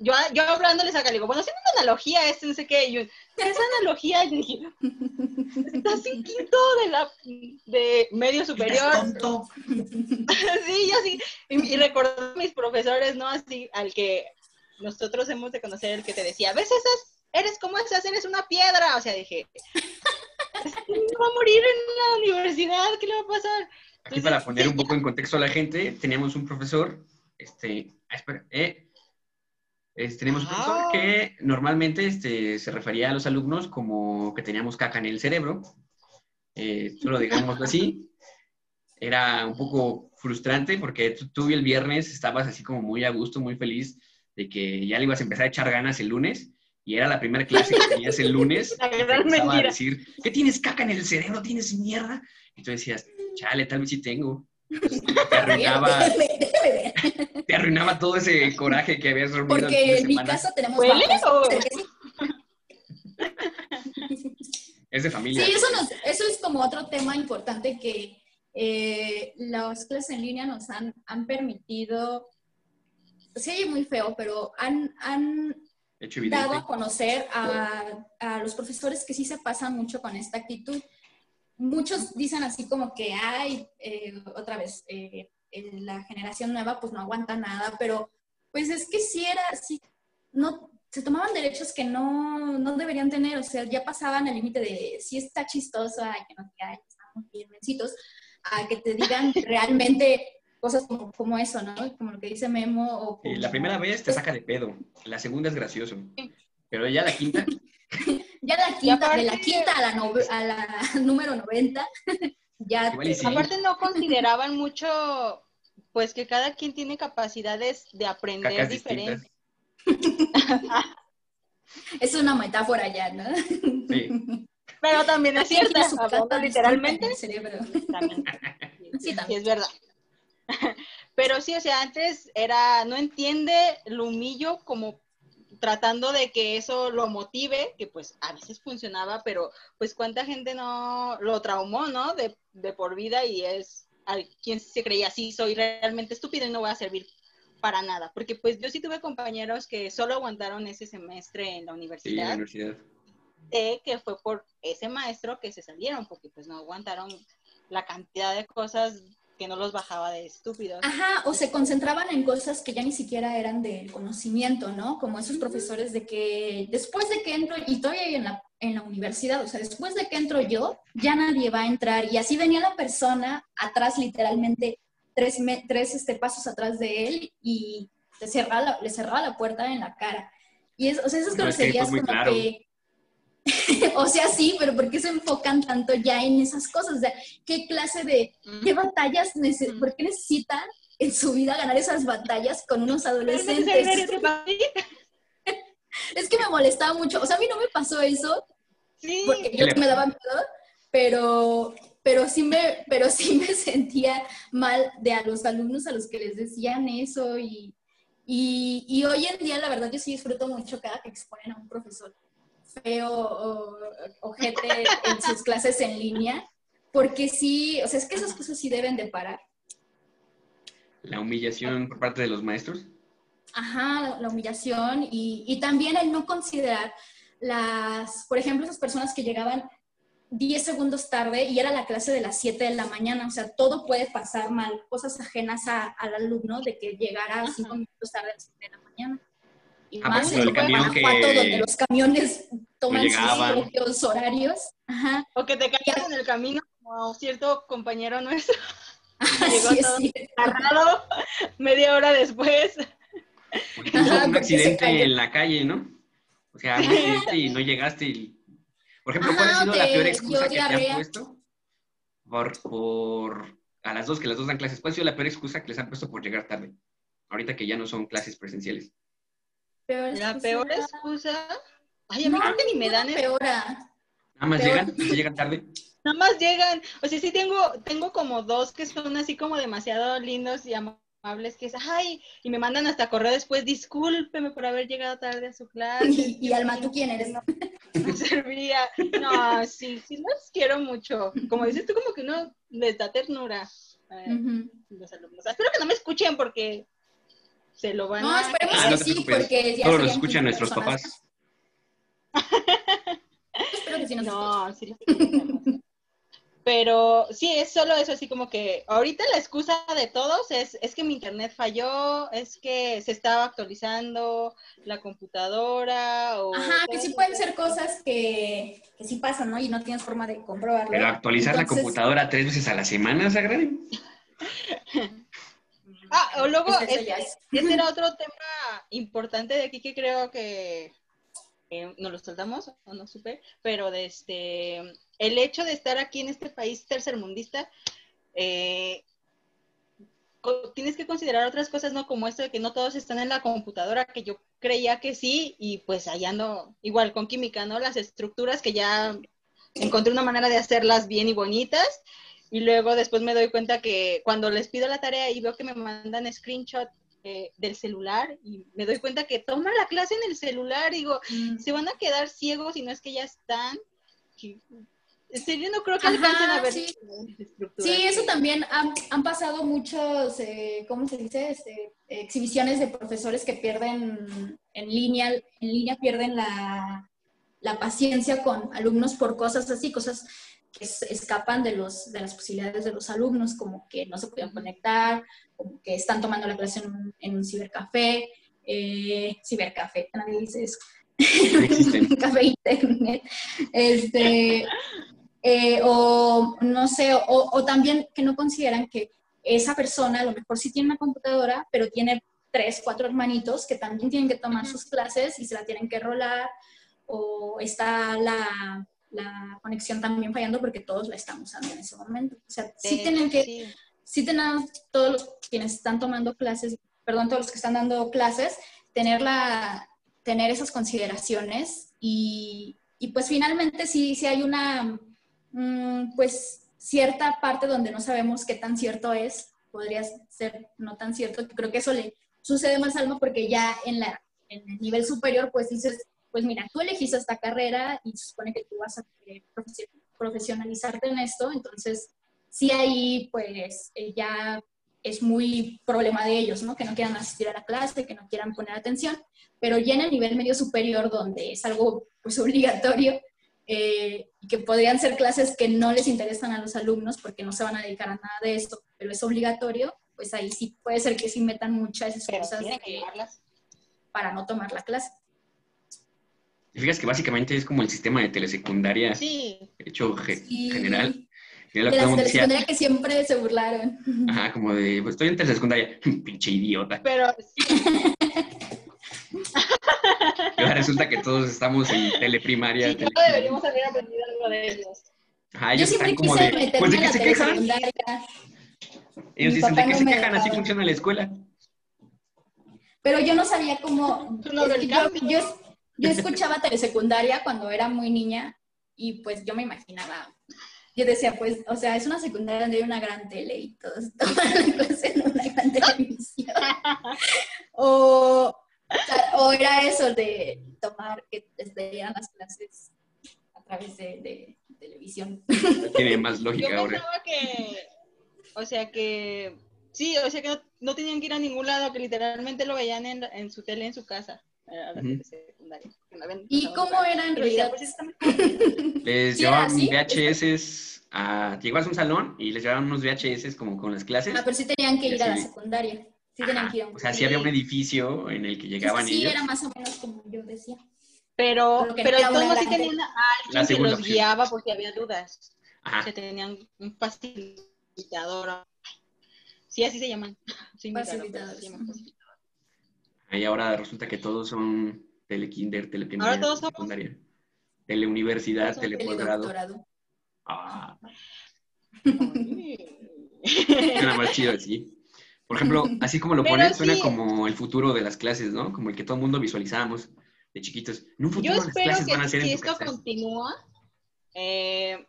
yo, yo hablándoles acá, le digo, bueno, si es una analogía, esto, no sé qué, y yo, ¿qué es analogía? Y dije, estás en quinto de la, de medio superior. tonto. sí, yo sí. Y, y recordar a mis profesores, ¿no? Así, al que nosotros hemos de conocer, el que te decía, ¿ves esas? Eres como esas, eres una piedra. O sea, dije, "Este va a morir en la universidad, ¿qué le va a pasar? Aquí Entonces, para poner un poco en contexto a la gente, teníamos un profesor, este, ah, espera, eh, teníamos un profesor que normalmente este, se refería a los alumnos como que teníamos caca en el cerebro, eh, solo digámoslo así. Era un poco frustrante porque tú, tú el viernes estabas así como muy a gusto, muy feliz de que ya le ibas a empezar a echar ganas el lunes y era la primera clase que tenías el lunes. La gran empezaba a mentira. decir, ¿qué tienes caca en el cerebro? ¿Tienes mierda? Y tú decías, chale, tal vez sí tengo. Entonces, te arruinaba, Déjame- déjame ver. te arruinaba todo ese coraje que habías reunido Porque en mi casa tenemos ¿Huele vacas, o- o sea que sí. Es de familia. Sí, eso, nos- eso es como otro tema importante que eh, las clases en línea nos han, han permitido, se oye muy feo, pero han, han hecho dado a conocer a, a los profesores que sí se pasan mucho con esta actitud. Muchos dicen así como que, ay, eh, otra vez, eh, eh, la generación nueva pues no aguanta nada, pero pues es que sí era, sí, no, se tomaban derechos que no, no deberían tener, o sea, ya pasaban el límite de si está chistoso, ay, que no te ay, estamos bien mencitos, a que te digan realmente cosas como, como eso, ¿no? Como lo que dice Memo. O Sí, la primera vez te saca de pedo, la segunda es gracioso. Pero ya la quinta, Ya la quinta, aparte- de la quinta a la, nove- a la número 90, ya igual y sí. Aparte no consideraban mucho, pues que cada quien tiene capacidades de aprender Cacas diferentes. es una metáfora ya, ¿no? Sí. Pero también es cierta, literalmente, el cerebro. también. Sí, Sí, también. es verdad. Pero sí, o sea, antes era, no entiende lo humillo como tratando de que eso lo motive, que pues a veces funcionaba, pero pues cuánta gente no lo traumó, ¿no? De, de por vida y es a quien se creía, sí, soy realmente estúpido y no voy a servir para nada. Porque pues yo sí tuve compañeros que solo aguantaron ese semestre en la Sí, en la universidad, universidad. sé que fue por ese maestro que se salieron, porque pues no aguantaron la cantidad de cosas que no los bajaba de estúpidos. Ajá, o se concentraban en cosas que ya ni siquiera eran del conocimiento, ¿no? Como esos profesores de que después de que entro, y todavía en la, en la universidad, o sea, después de que entro yo, ya nadie va a entrar. Y así venía la persona atrás, literalmente, tres, me- tres este, pasos atrás de él y le cerraba, la, le cerraba la puerta en la cara. Y es, o sea, esas No, es que groserías como claro. que... o sea, sí, pero ¿por qué se enfocan tanto ya en esas cosas? O sea, ¿qué clase de, qué batallas, nece- por qué necesitan en su vida ganar esas batallas con unos adolescentes? Es que me molestaba mucho, o sea, a mí no me pasó eso, Sí, porque ¿Qué yo me daba miedo, pero pero sí me, pero sí me sentía mal de a los alumnos a los que les decían eso y, y, y hoy en día la verdad yo sí disfruto mucho cada que exponen a un profesor feo o, o gente en sus clases en línea, porque sí, o sea, es que esas cosas sí deben de parar. La humillación por parte de los maestros. Ajá, la humillación y, y también el no considerar las, por ejemplo, esas personas que llegaban 10 segundos tarde y era la clase de las 7 de la mañana, o sea, todo puede pasar mal, cosas ajenas a- al alumno de que llegara 5 minutos tarde a las 7 de la mañana. Y Ah, más en el camión Guanajuato, donde los camiones toman sus propios horarios. Ajá. O que te caigas en el camino como cierto compañero nuestro. Llegó Así es, todo sí. agarrado media hora después. Porque tuvo Ajá, un accidente en la calle, ¿no? O sea, un accidente y no llegaste. y- Por ejemplo, ¿cuál ha sido la te peor dio excusa que te han diarrea. puesto? Por, por a las dos, que las dos dan clases. ¿Cuál ha sido la peor excusa que les han puesto por llegar tarde? Ahorita que ya no son clases presenciales. Peor La peor excusa. Ay, a mí No, creo que ni me dan. peora. Nada más Peor. llegan, si llegan tarde. Nada más llegan. O sea, sí tengo, tengo como dos que son así como demasiado lindos y amables que es, ay, y me mandan hasta correo después, discúlpeme por haber llegado tarde a su clase. Y, y Alma, ¿tú quién eres? No me servía. No, sí, sí los quiero mucho. Como dices tú, como que uno les da ternura a los alumnos. Espero que no me escuchen porque se lo van No, a... esperemos Ah, no que te sí, preocupes. porque ya Todos lo escuchan 15 nuestros personas papás. Espero que sí nos escuchen. No, sí los escuchamos. Pero sí, es solo eso, así como que ahorita la excusa de todos es, es que mi internet falló, es que se estaba actualizando la computadora o... Ajá, que sí pueden ser cosas que, que sí pasan, ¿no? Y no tienes forma de comprobarlo. Pero actualizar la computadora tres veces a la semana, Sagrari. Ah, o luego, este, ese era otro tema importante de aquí que creo que eh, nos lo soltamos o no supe, pero de este, el hecho de estar aquí en este país tercermundista, eh, tienes que considerar otras cosas, ¿no? Como esto de que no todos están en la computadora, que yo creía que sí, y pues allá ando igual con química, ¿no? Las estructuras que ya encontré una manera de hacerlas bien y bonitas, y luego después me doy cuenta que cuando les pido la tarea y veo que me mandan screenshot eh, del celular, y me doy cuenta que toma la clase en el celular, digo, Mm. se van a quedar ciegos y no es que ya están. En serio, no creo que Ajá, alcancen a ver sí. eso también han, han pasado muchos, eh, ¿cómo se dice? Este, exhibiciones de profesores que pierden en línea, en línea pierden la, la paciencia con alumnos por cosas así, cosas que escapan de, los, de las posibilidades de los alumnos, como que no se podían conectar, como que están tomando la clase en un, en un cibercafé, eh, cibercafé, nadie dice eso. Café internet. Este, eh, o no sé, o, o también que no consideran que esa persona a lo mejor sí tiene una computadora, pero tiene tres, cuatro hermanitos que también tienen que tomar sus clases y se la tienen que rolar, o está la, la conexión también fallando porque todos la estamos usando en ese momento. O sea, sí de tienen que, sí. sí tenemos todos los quienes están tomando clases, perdón, todos los que están dando clases, tener, la, tener esas consideraciones y, y pues finalmente sí, sí hay una, mm, pues cierta parte donde no sabemos qué tan cierto es, podría ser no tan cierto, creo que eso le sucede más Alma porque ya en, la, en el nivel superior pues dices, pues mira, tú elegiste esta carrera y se supone que tú vas a profesionalizarte en esto, entonces sí ahí pues eh, ya es muy problema de ellos, ¿no? Que no quieran asistir a la clase, que no quieran poner atención, pero ya en el nivel medio superior, donde es algo pues obligatorio, eh, y que podrían ser clases que no les interesan a los alumnos porque no se van a dedicar a nada de esto, pero es obligatorio, pues ahí sí puede ser que sí metan muchas excusas de- para no tomar la clase. Te fijas que básicamente es como el sistema de telesecundaria Sí, hecho ge- general. De la decía, secundaria que siempre se burlaron. Ajá, como de, pues estoy en telesecundaria. Pinche idiota. pero sí, Y ahora resulta que todos estamos en teleprimaria. sí, tele- deberíamos haber aprendido algo de ellos. Ajá, Yo siempre están como quise de, meterme pues de la se quejan. telesecundaria, Ellos Mi dicen de qué no se quejan, así funciona la escuela. pero yo no sabía cómo... Yo, yo, yo escuchaba telesecundaria cuando era muy niña y pues yo me imaginaba yo decía, pues, o sea, es una secundaria donde hay una gran tele y todos toman la clase en una gran televisión. o, o era eso de tomar, que les dieran las clases a través de, de televisión. Tiene más Yo lógica ahora. pensaba que, o sea que, sí, o sea que no, no tenían que ir a ningún lado, que literalmente lo veían en, en su tele en su casa. Era la Ujú. secundaria, que no habían ¿Y cómo era en realidad? pues. Les Sí, llevaban así. VHS a... Llegabas a un salón y les llevaban unos VHS como con las clases. Ah, pero sí tenían que ir a la Sí. secundaria. Sí tenían que ir O sea, sí había un edificio en el que llegaban sí, ellos. era más o menos como yo decía. Pero, Pero todos sí tenían a alguien que los opción. guiaba por si había dudas. Ajá. Que tenían un facilitador. Sí, así se llaman. Sí, Y ahora resulta que todos son telekinder, teleprimaria, Ahora todos somos- secundaria. Teleuniversidad, teleposgrado. Ah, suena más chido así. Por ejemplo, así como lo ponen, suena sí. como el futuro de las clases, ¿no? Como el que todo el mundo visualizábamos de chiquitos. En un futuro Yo las espero clases que van a ser si en tu esto casa. continúa, eh,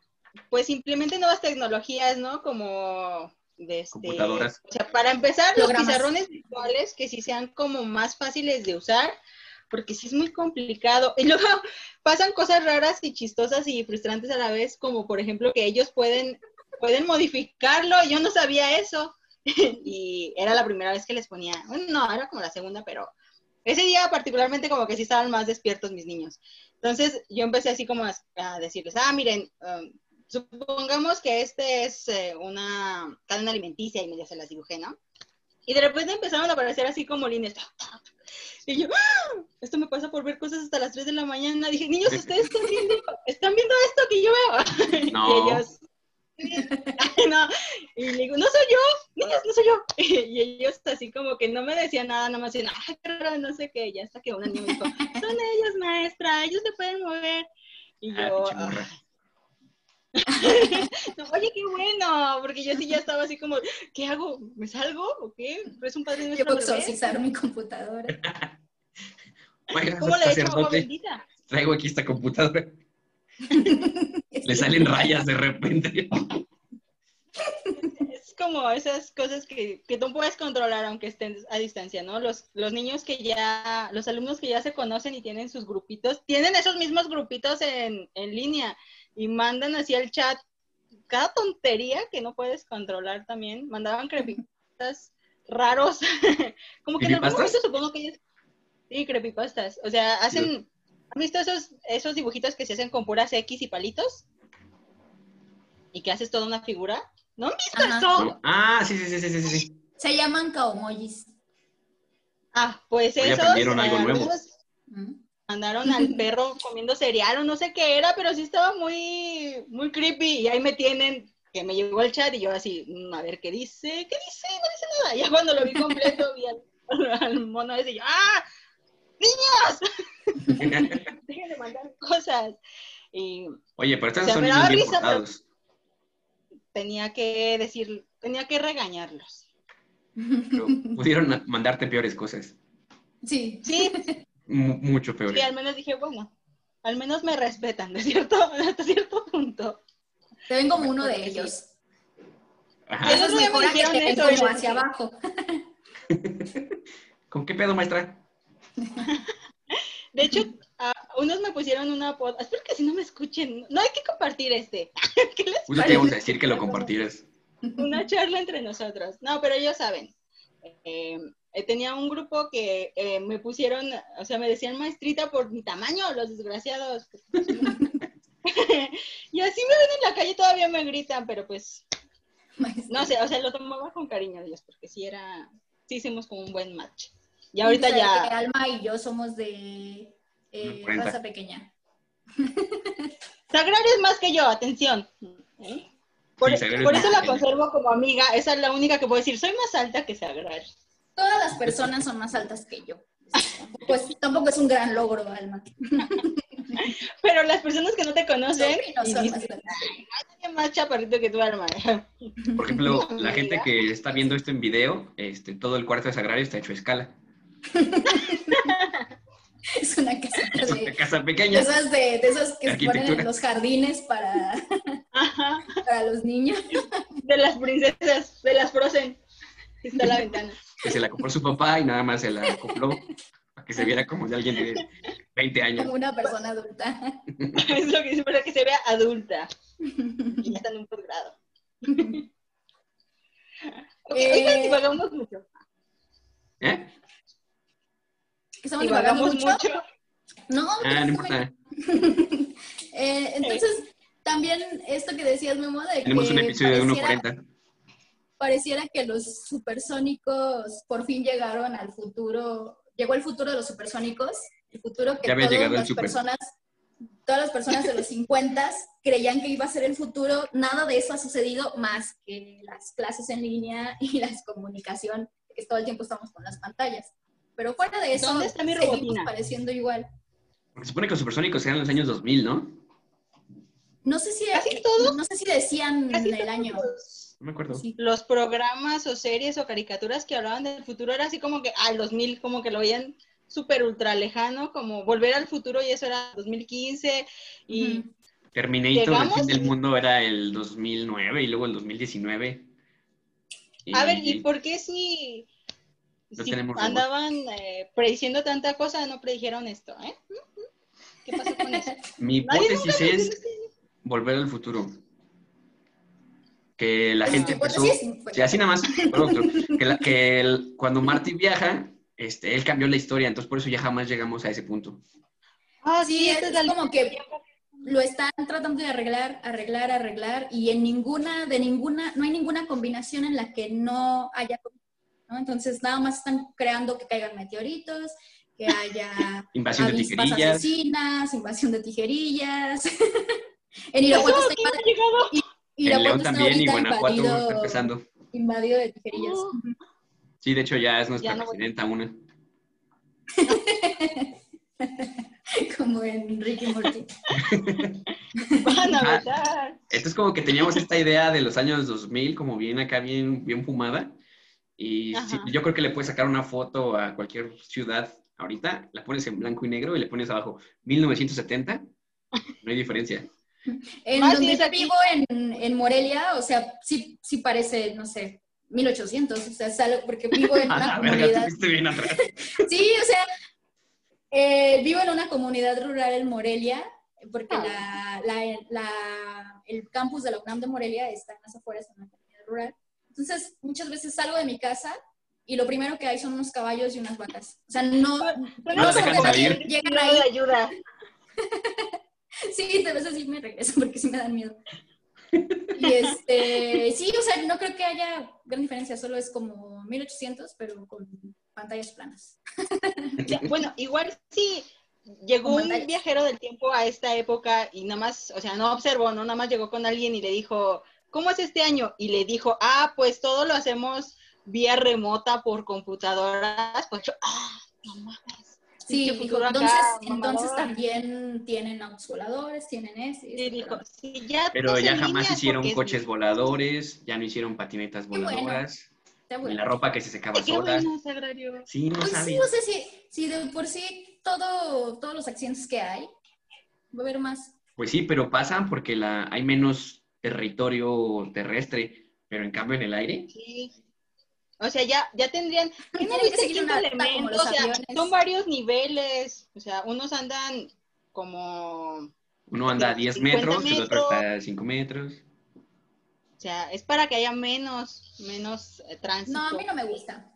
pues implemente nuevas tecnologías, ¿no? Como de este, Computadoras. O sea, para empezar, los Programas. pizarrones virtuales que sí sean como más fáciles de usar, porque sí es muy complicado. Y luego pasan cosas raras y chistosas y frustrantes a la vez, como por ejemplo que ellos pueden, pueden modificarlo. Yo no sabía eso. y era la primera vez que les ponía, bueno, no, era como la segunda, pero ese día particularmente como que sí estaban más despiertos mis niños. Entonces yo empecé así como a, a decirles, ah, miren, um, supongamos que este es eh, una cadena alimenticia y medio se las dibujé, ¿no? Y de repente empezaron a aparecer así como líneas. Y yo, ¡ah! esto me pasa por ver cosas hasta las 3 de la mañana. Dije, niños, ustedes están viendo, están viendo esto que yo veo. No. Y ellos, no. Y le digo, no soy yo, niños, no soy yo. Y ellos así como que no me decían nada, nomás decían, qué raro, no sé qué. Y hasta que una niña me dijo, son ellos, maestra, ellos se pueden mover. Y Ah, yo, morra. No, oye, qué bueno, porque yo sí ya estaba así como, ¿qué hago? ¿Me salgo o qué? ¿Es un padre Yo nuestro puedo bebé? exorcizar mi computadora. Oiga, ¿Cómo le echo agua sacerdote, bendita? traigo aquí esta computadora. Le salen rayas de repente. Es como esas cosas que, que tú puedes controlar aunque estén a distancia, ¿no? Los, los niños que ya, los alumnos que ya se conocen y tienen sus grupitos, tienen esos mismos grupitos en, en línea y mandan así al chat cada tontería que no puedes controlar también. Mandaban creepypastas raros. como que en algún momento supongo que ellos... Sí, creepypastas. O sea, hacen... ¿Han visto esos, esos dibujitos que se hacen con puras X y palitos? Y que haces toda una figura. ¿No han visto Ajá. eso? ¿No? Ah, sí, sí, sí, sí, sí, sí. Se llaman kaomojis. Ah, pues Hoy esos. aprendieron algo eh, nuevo. algunos ¿Mm? Mandaron al perro comiendo cereal o no sé qué era, pero sí estaba muy, muy creepy. Y ahí me tienen, que me llegó el chat y yo así, "Mm, a ver qué dice, qué dice, no dice nada. Ya cuando lo vi completo, vi al, al mono ese y yo, ¡ah! ¡Niños! Dejen de mandar cosas. Y Oye, pero estos O sea, son me niños daba bien risa, pero- portados. tenía que decir, tenía que regañarlos. pero pudieron mandarte peores cosas. Sí. Sí, Mu- mucho sí, peores. al menos dije, bueno, al menos me respetan, ¿de cierto? Hasta cierto punto. Te ven como uno de sí. ellos. Ajá. Eso es me que te eso, como hacia abajo. ¿Con qué pedo, maestra? De hecho, a- unos me pusieron una foto. Espero que si no me escuchen. No hay que compartir este. ¿Qué les te a decir que lo compartieras. Una charla entre nosotros. No, pero ellos saben. Eh, tenía un grupo que eh, me pusieron, o sea, me decían maestrita por mi tamaño, los desgraciados. y así me ven en la calle, todavía me gritan, pero pues, no sé, o sea, lo tomaba con cariño Dios, porque sí era, sí hicimos como un buen match. Y ahorita ya, Alma y yo somos de eh, 40. raza pequeña. Sagrario es más que yo, atención. ¿Eh? Por, Sí, por es eso la conservo como amiga, esa es la única que puedo decir, soy más alta que Sagrario. Todas las personas son más altas que yo. Pues tampoco es un gran logro, Alma. Pero las personas que no te conocen, no dicen, más altas. "Ay, más chaparrito que tu alma. Por ejemplo, la gente que está viendo esto en video, este, todo el cuarto de Sagrario está hecho a escala. Es una casita Es una de, casa de pequeña. esas, de, de esas que se ponen en los jardines para... Ajá, para los niños. de las princesas, de las Frozen. Está la ventana. Que se la compró su papá y nada más se la acopló para que se viera como de alguien de 20 años. Como una persona adulta. Es lo que dice, para que se vea adulta. Y ya está en un posgrado. Ok, Eh, oigan, divagamos mucho. ¿Eh? Que estamos divagando Divagamos mucho. mucho. No, Ah, no importa. Eh, entonces, también esto que decías, Memo, de Tenemos que un episodio de pareciera, 1.40. pareciera que los supersónicos por fin llegaron al futuro, llegó el futuro de los supersónicos, el futuro que todas las super. personas, todas las personas de los 50 creían que iba a ser el futuro, nada de eso ha sucedido más que las clases en línea y la comunicación, que todo el tiempo estamos con las pantallas. Pero fuera de eso, ¿Dónde está mi seguimos robotina? pareciendo igual. Porque se supone que los supersónicos eran los años 2000, ¿no? No sé si, Casi todos. no sé si decían Casi el todos año. los- No me acuerdo. Sí. Los programas o series o caricaturas que hablaban del futuro era así como que, ah, el 2000, como que lo veían súper ultra lejano, como volver al futuro y eso era 2015 y. Terminator, el fin del mundo, era el 2009 y luego el 2019. Y- A ver, ¿y por qué si, No si tenemos andaban eh, prediciendo tanta cosa, no predijeron esto, eh? ¿Qué pasó con eso? Mi hipótesis es volver al futuro. Que la Pues, gente empezó... Sí, así nada más. Que, la- que el- cuando Marty viaja, este, él cambió la historia, entonces por eso ya jamás llegamos a ese punto. Ah, Sí, esta es la como que lo están tratando de arreglar, arreglar, arreglar, y en ninguna, de ninguna, no hay ninguna combinación en la que no haya, ¿no? Entonces nada más están creando que caigan meteoritos, que haya Invasión de tijerillas. asesinas, invasión de tijerillas. en Irapuato está, ¿Quién llegado? En León también y Guanajuato está empezando. invadido de tijerillas. Oh. Sí, de hecho ya es nuestra Ya no voy. presidenta una. Como en Ricky Morty. Van a Ah. votar. Entonces como que teníamos esta idea de los años 2000 como bien acá, bien, bien fumada. Y sí, yo creo que le puedes sacar una foto a cualquier ciudad ahorita, la pones en blanco y negro y le pones abajo 1970. No hay diferencia. En Más donde yo vivo en, en Morelia, o sea, sí, sí parece, no sé, 1800, o sea, es algo- porque vivo en A una comunidad. fuiste bien atrás. Sí, o sea, eh, vivo en una comunidad rural en Morelia, porque Ah. la, la- la- el campus de la UNAM de Morelia está en las afueras, en una comunidad rural. Entonces, muchas veces salgo de mi casa y lo primero que hay son unos caballos y unas vacas. O sea, no, No llegan No ahí. de ayuda. Sí, de veces sí me regreso porque sí me dan miedo. Y este, sí, o sea, no creo que haya gran diferencia, solo es como 1800, pero con pantallas planas. Bueno, igual sí llegó un viajero del tiempo a esta época y nada más, o sea, no observó, no nada más llegó con alguien y le dijo, ¿cómo es este año? Y le dijo, ah, pues todo lo hacemos vía remota por computadoras. Pues yo, ah, no mames. Sí, dijo, acá, entonces, entonces también tienen autos voladores, tienen ese. Dijo, ya Pero ya jamás hicieron es coches voladores, ya no hicieron patinetas bueno. voladoras, ni bueno. la ropa que se secaba Qué sola. bueno. Sí, no Pues sí, sabes. o sea, sí, sí, de por sí todo, todos los accidentes que hay, va a haber más. Pues sí, pero pasan porque la, hay menos territorio terrestre, pero en cambio en el aire. Sí. O sea, ya, ya tendrían. ¿Qué no viste quinto una elemento? O sea, aviones. son varios niveles. O sea, unos andan como. Uno anda a 10 50 metros, el otro metros. está a 5 metros. O sea, es para que haya menos, menos eh, tránsito. No, a mí no me gusta.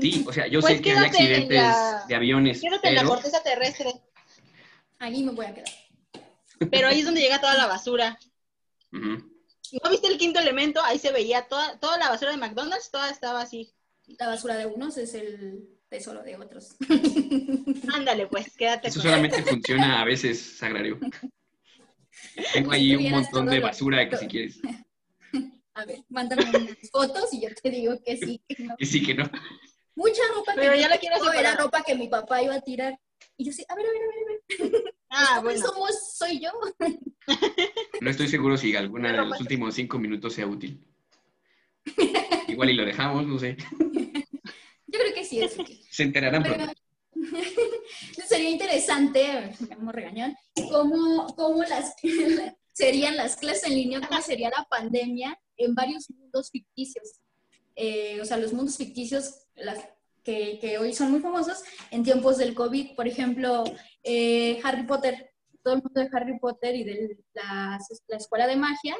Sí, o sea, yo Pues sé que hay accidentes la- de aviones, Quédate en la pero corteza terrestre. Ahí me voy a quedar. Pero ahí es donde llega toda la basura. Ujú. ¿No viste el quinto elemento? Ahí se veía toda, toda la basura de McDonald's, toda estaba así. La basura de unos es el tesoro de otros. Ándale, pues, quédate eso con solamente funciona a veces, Sagrario. Tengo Pues ahí un montón de lo- basura que si quieres. A ver, mándame unas fotos y yo te digo que sí, que no. Que sí, que no. Mucha ropa Pero que ya la quiero era ropa que mi papá iba a tirar. Y yo sí, a ver, a ver, a ver, a ver. Ah, ¿Cómo bueno. somos? Soy yo. No estoy seguro si alguna de los últimos cinco minutos sea útil. Igual y lo dejamos, no sé. Yo creo que sí es útil. Se enterarán Pero pronto. sería interesante, llamo regañón, cómo, cómo las, serían las clases en línea, cómo sería la pandemia en varios mundos ficticios. Eh, o sea, los mundos ficticios las, que, que, hoy son muy famosos en tiempos del COVID. Por ejemplo, eh, Harry Potter, todo el mundo de Harry Potter y de la, la escuela de magia,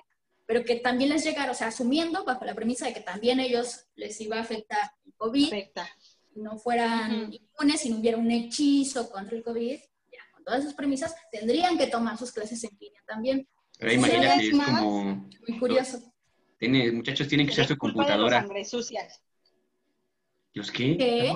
pero que también les llegara, o sea, asumiendo bajo la premisa de que también ellos les iba a afectar el COVID, Afecta. no fueran inmunes, si no hubiera un hechizo contra el COVID, ya, con todas esas premisas, tendrían que tomar sus clases en línea también. Pero imagínate, es más, como... Muy curioso. Tiene, muchachos tienen que usar su Es culpa de los computadora. sangre sucias. ¿Los qué?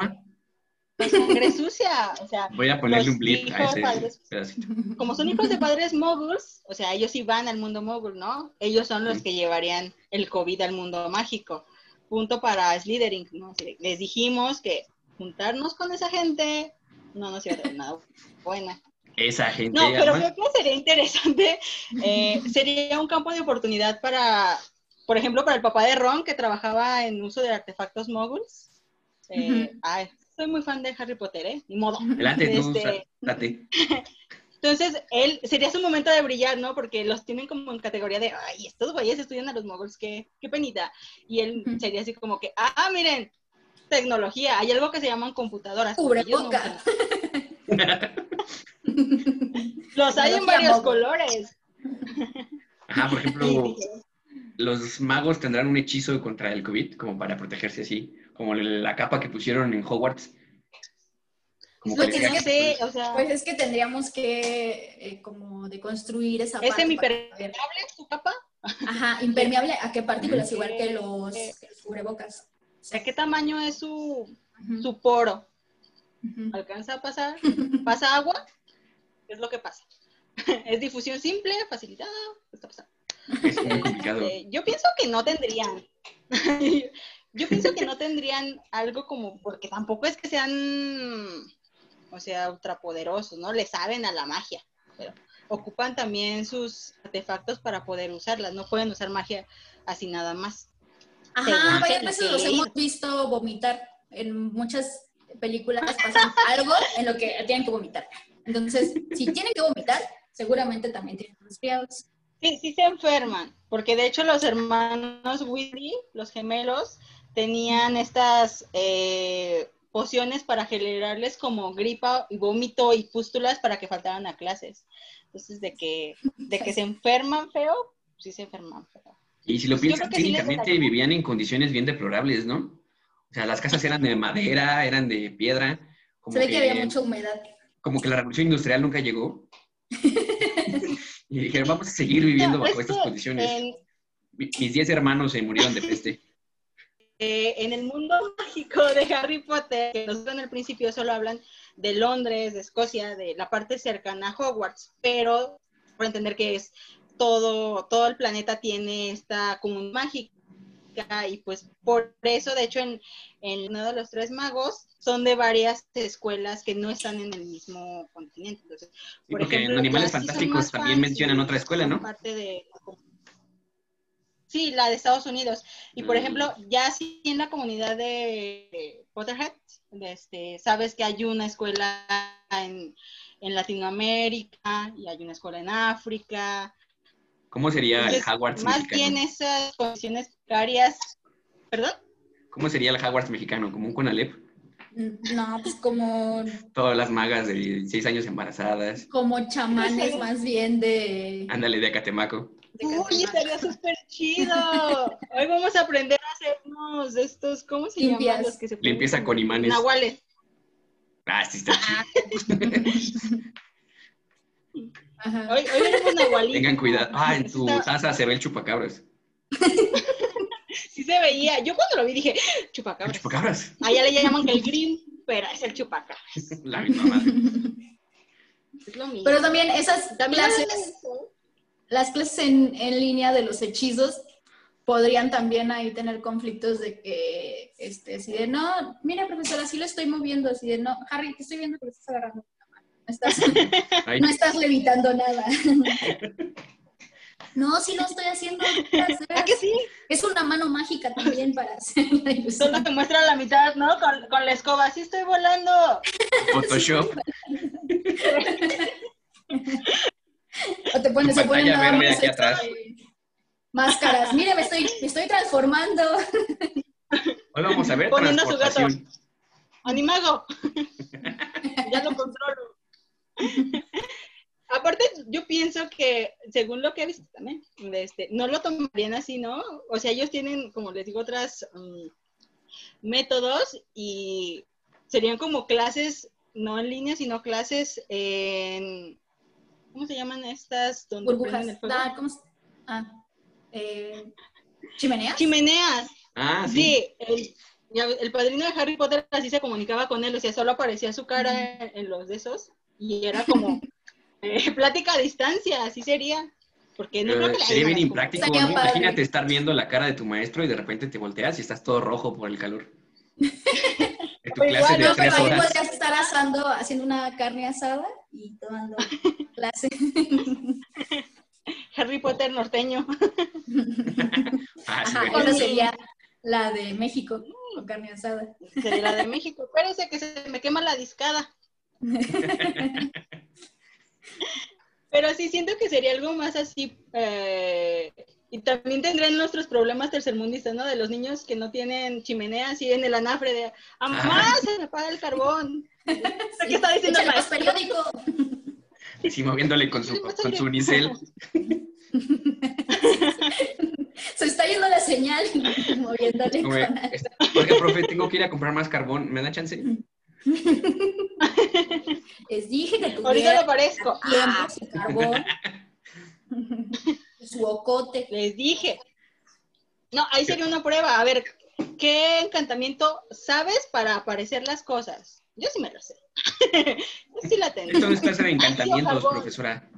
Sangre sucia, o sea, Voy a ponerle un blip a ese padres. pedacito. como son hijos de padres moguls, o sea, ellos sí van al mundo mogul, ¿no? Ellos son los que llevarían el COVID al mundo mágico. Punto para Slytherin, ¿no? Les dijimos que juntarnos con esa gente no nos iba a traer nada buena. Esa gente. No, pero además, creo que sería interesante, eh, sería un campo de oportunidad para, por ejemplo, para el papá de Ron, que trabajaba en uso de artefactos moguls. Eh, ay, soy muy fan de Harry Potter, ¿eh? Ni modo. Adelante, tú, Este, date. entonces, él sería su momento de brillar, ¿no? Porque los tienen como en categoría de, ay, estos güeyes estudian a los moguls, qué, qué penita. Y él sería así como que, ah, miren, tecnología, hay algo que se llaman computadoras. no Cubreboca. Los hay en varios mogul. colores. Ajá, por ejemplo, dije, los magos tendrán un hechizo contra el COVID, como para protegerse así, como la capa que pusieron en Hogwarts. Como Lo que que no sé, o sea, Pues es que tendríamos que eh, como deconstruir esa ¿es parte. para semipermeable ver. su capa? Ajá, impermeable a qué partículas, igual que los, que los cubrebocas. O sea, ¿qué tamaño es su, su poro? ¿Alcanza a pasar? ¿Pasa agua? ¿Qué es lo que pasa? ¿Es difusión simple, facilitada? ¿Qué está pasando? Es muy complicado. Este, yo pienso que no tendrían. yo pienso que no tendrían algo como, porque tampoco es que sean, o sea, ultrapoderosos, ¿no? Le saben a la magia, pero ocupan también sus artefactos para poder usarlas, no pueden usar magia así nada más. Ajá, varias veces los hemos visto vomitar. En muchas películas pasan algo en lo que tienen que vomitar. Entonces, si tienen que vomitar, seguramente también tienen resfriados. Sí, sí se enferman, porque de hecho los hermanos Weasley, los gemelos, tenían estas eh, pociones para generarles como gripa y vómito y pústulas para que faltaran a clases. Entonces, de que, de que se enferman feo, sí se enferman feo. Y si lo Yo piensas, que sí vivían en condiciones bien deplorables, ¿no? O sea, las casas eran de madera, eran de piedra. Como Se ve que había mucha humedad. como que la revolución industrial nunca llegó. y dijeron, vamos a seguir viviendo No, bajo estas condiciones. Mis 10 hermanos se murieron de peste. eh, en el mundo mágico de Harry Potter, que nosotros en el principio solo hablan de Londres, de Escocia, de la parte cercana a Hogwarts, pero por entender que es todo, todo el planeta tiene esta comunidad mágica y pues por eso, de hecho, en, en uno de los tres magos son de varias escuelas que no están en el mismo continente. Entonces, Sí, por porque ejemplo, en Animales Fantásticos también mencionan otra escuela, ¿no? parte de Sí, la de Estados Unidos. Y por Mm. ejemplo, ya sí en la comunidad de Potterhead, este, sabes que hay una escuela en, en Latinoamérica y hay una escuela en África. ¿Cómo sería el Hogwarts más mexicano? bien esas condiciones precarias. ¿Perdón? ¿Cómo sería el Hogwarts mexicano? ¿Como un Conalep? No, pues como, Todas las magas de 16 años embarazadas. como chamanes más bien de... Ándale, de Acatemaco. de Uy, estaría súper chido. Hoy vamos a aprender a hacernos de estos, ¿cómo se Limpias. llaman los que se Limpieza con imanes. Nahuales. Ah, sí está chido. Ajá. Hoy, hoy veremos nahualitos. Tengan cuidado. Ah, en tu taza se ve el chupacabras. Sí se veía. Yo cuando lo vi dije, ¿El chupacabras. chupacabras? Allá le llaman que el green, pero es el chupacabras. La misma madre. Es lo mismo. Pero también esas También clases, las clases en, en línea de los hechizos podrían también ahí tener conflictos de que, este, así de, no, mira, profesora, así lo estoy moviendo, así de, no, Harry, te estoy viendo que lo estás agarrando. con la mano. No estás, Ay, no estás levitando nada. No, si no estoy haciendo. ¿Ah, veras. que sí? Es una mano mágica también para hacer la ilusión. Solo te muestra la mitad, ¿no? Con, con la escoba. Sí estoy volando. Photoshop. O te pones, se ponen nada verde más aquí atrás. y- Máscaras. Mire, me estoy, me estoy transformando. Hoy vamos a ver Poniendo a su gato. ¡Animago! ya lo controlo. Aparte, yo pienso que, según lo que he visto también, este, no lo tomarían así, ¿no? O sea, ellos tienen, como les digo, otras mm, métodos y serían como clases, no en línea, sino clases en... ¿Cómo se llaman estas? Donde Burbujas. el fuego? Ah, ¿cómo se- ah, eh, ¿Chimeneas? Chimeneas. Ah, sí. Sí, el, padrino de Harry Potter así se comunicaba con él, o sea, solo aparecía su cara en, en los de esos y era como eh, plática a distancia, así sería. Porque no creo Eh, que la sería bien impráctico. Imagínate estar viendo la cara de tu maestro y de repente te volteas y estás todo rojo por el calor. Tu O clase igual, de No, tres pero ahí horas. podrías estar asando, haciendo una carne asada y tomando clase. Harry Potter norteño. Ah, sí, Ajá, esa sería la de México, con carne asada. Sería la de México. Espérese que se me quema la discada. Pero sí siento que sería algo más así. eh, y también tendrán nuestros problemas tercermundistas, ¿no? De los niños que no tienen chimeneas y en el anafre de, ¡Ah, mamá, se me apaga el carbón! ¿Qué está diciendo el periódico. Sí, moviéndole con su, con su unicel. Se está yendo la señal moviéndole con Oiga, profe, tengo que ir a comprar más carbón. ¿Me da chance? Les dije que Ahorita tuviera lo parezco. tiempo, su carbón, su ocote. Les dije. No, ahí sería una prueba. A ver, ¿qué encantamiento sabes para aparecer las cosas? Yo sí me lo sé. Yo sí la tengo. Esto no es clase de encantamientos, profesora.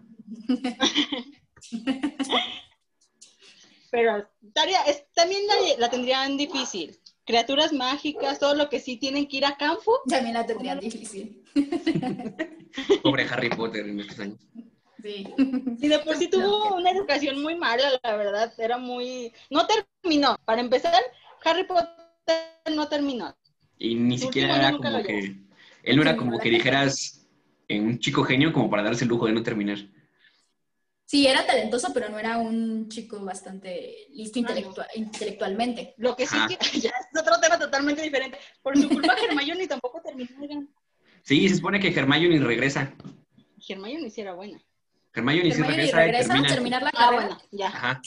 Pero tarea, es- también la, la tendrían difícil. Criaturas mágicas, todo lo que sí tienen que ir a campo. También la tendrían difícil. Pobre Harry Potter en estos años. Sí. Y de por sí tuvo una educación muy mala, la verdad. Era muy. No terminó. Para empezar, Harry Potter no terminó. Y ni Su siquiera era como que. Él no era como que dijeras en un chico genio como para darse el lujo de no terminar. Sí, era talentoso, pero no era un chico bastante listo Ah, intelectualmente. Lo que sí Ajá. que ya es otro tema totalmente diferente. Por su culpa, Hermione tampoco terminó. Sí, se supone que Hermione regresa. Hermione sí era buena. Hermione sí regresa y regresa termina. terminar la Ah, carrera. bueno, ya. Ajá.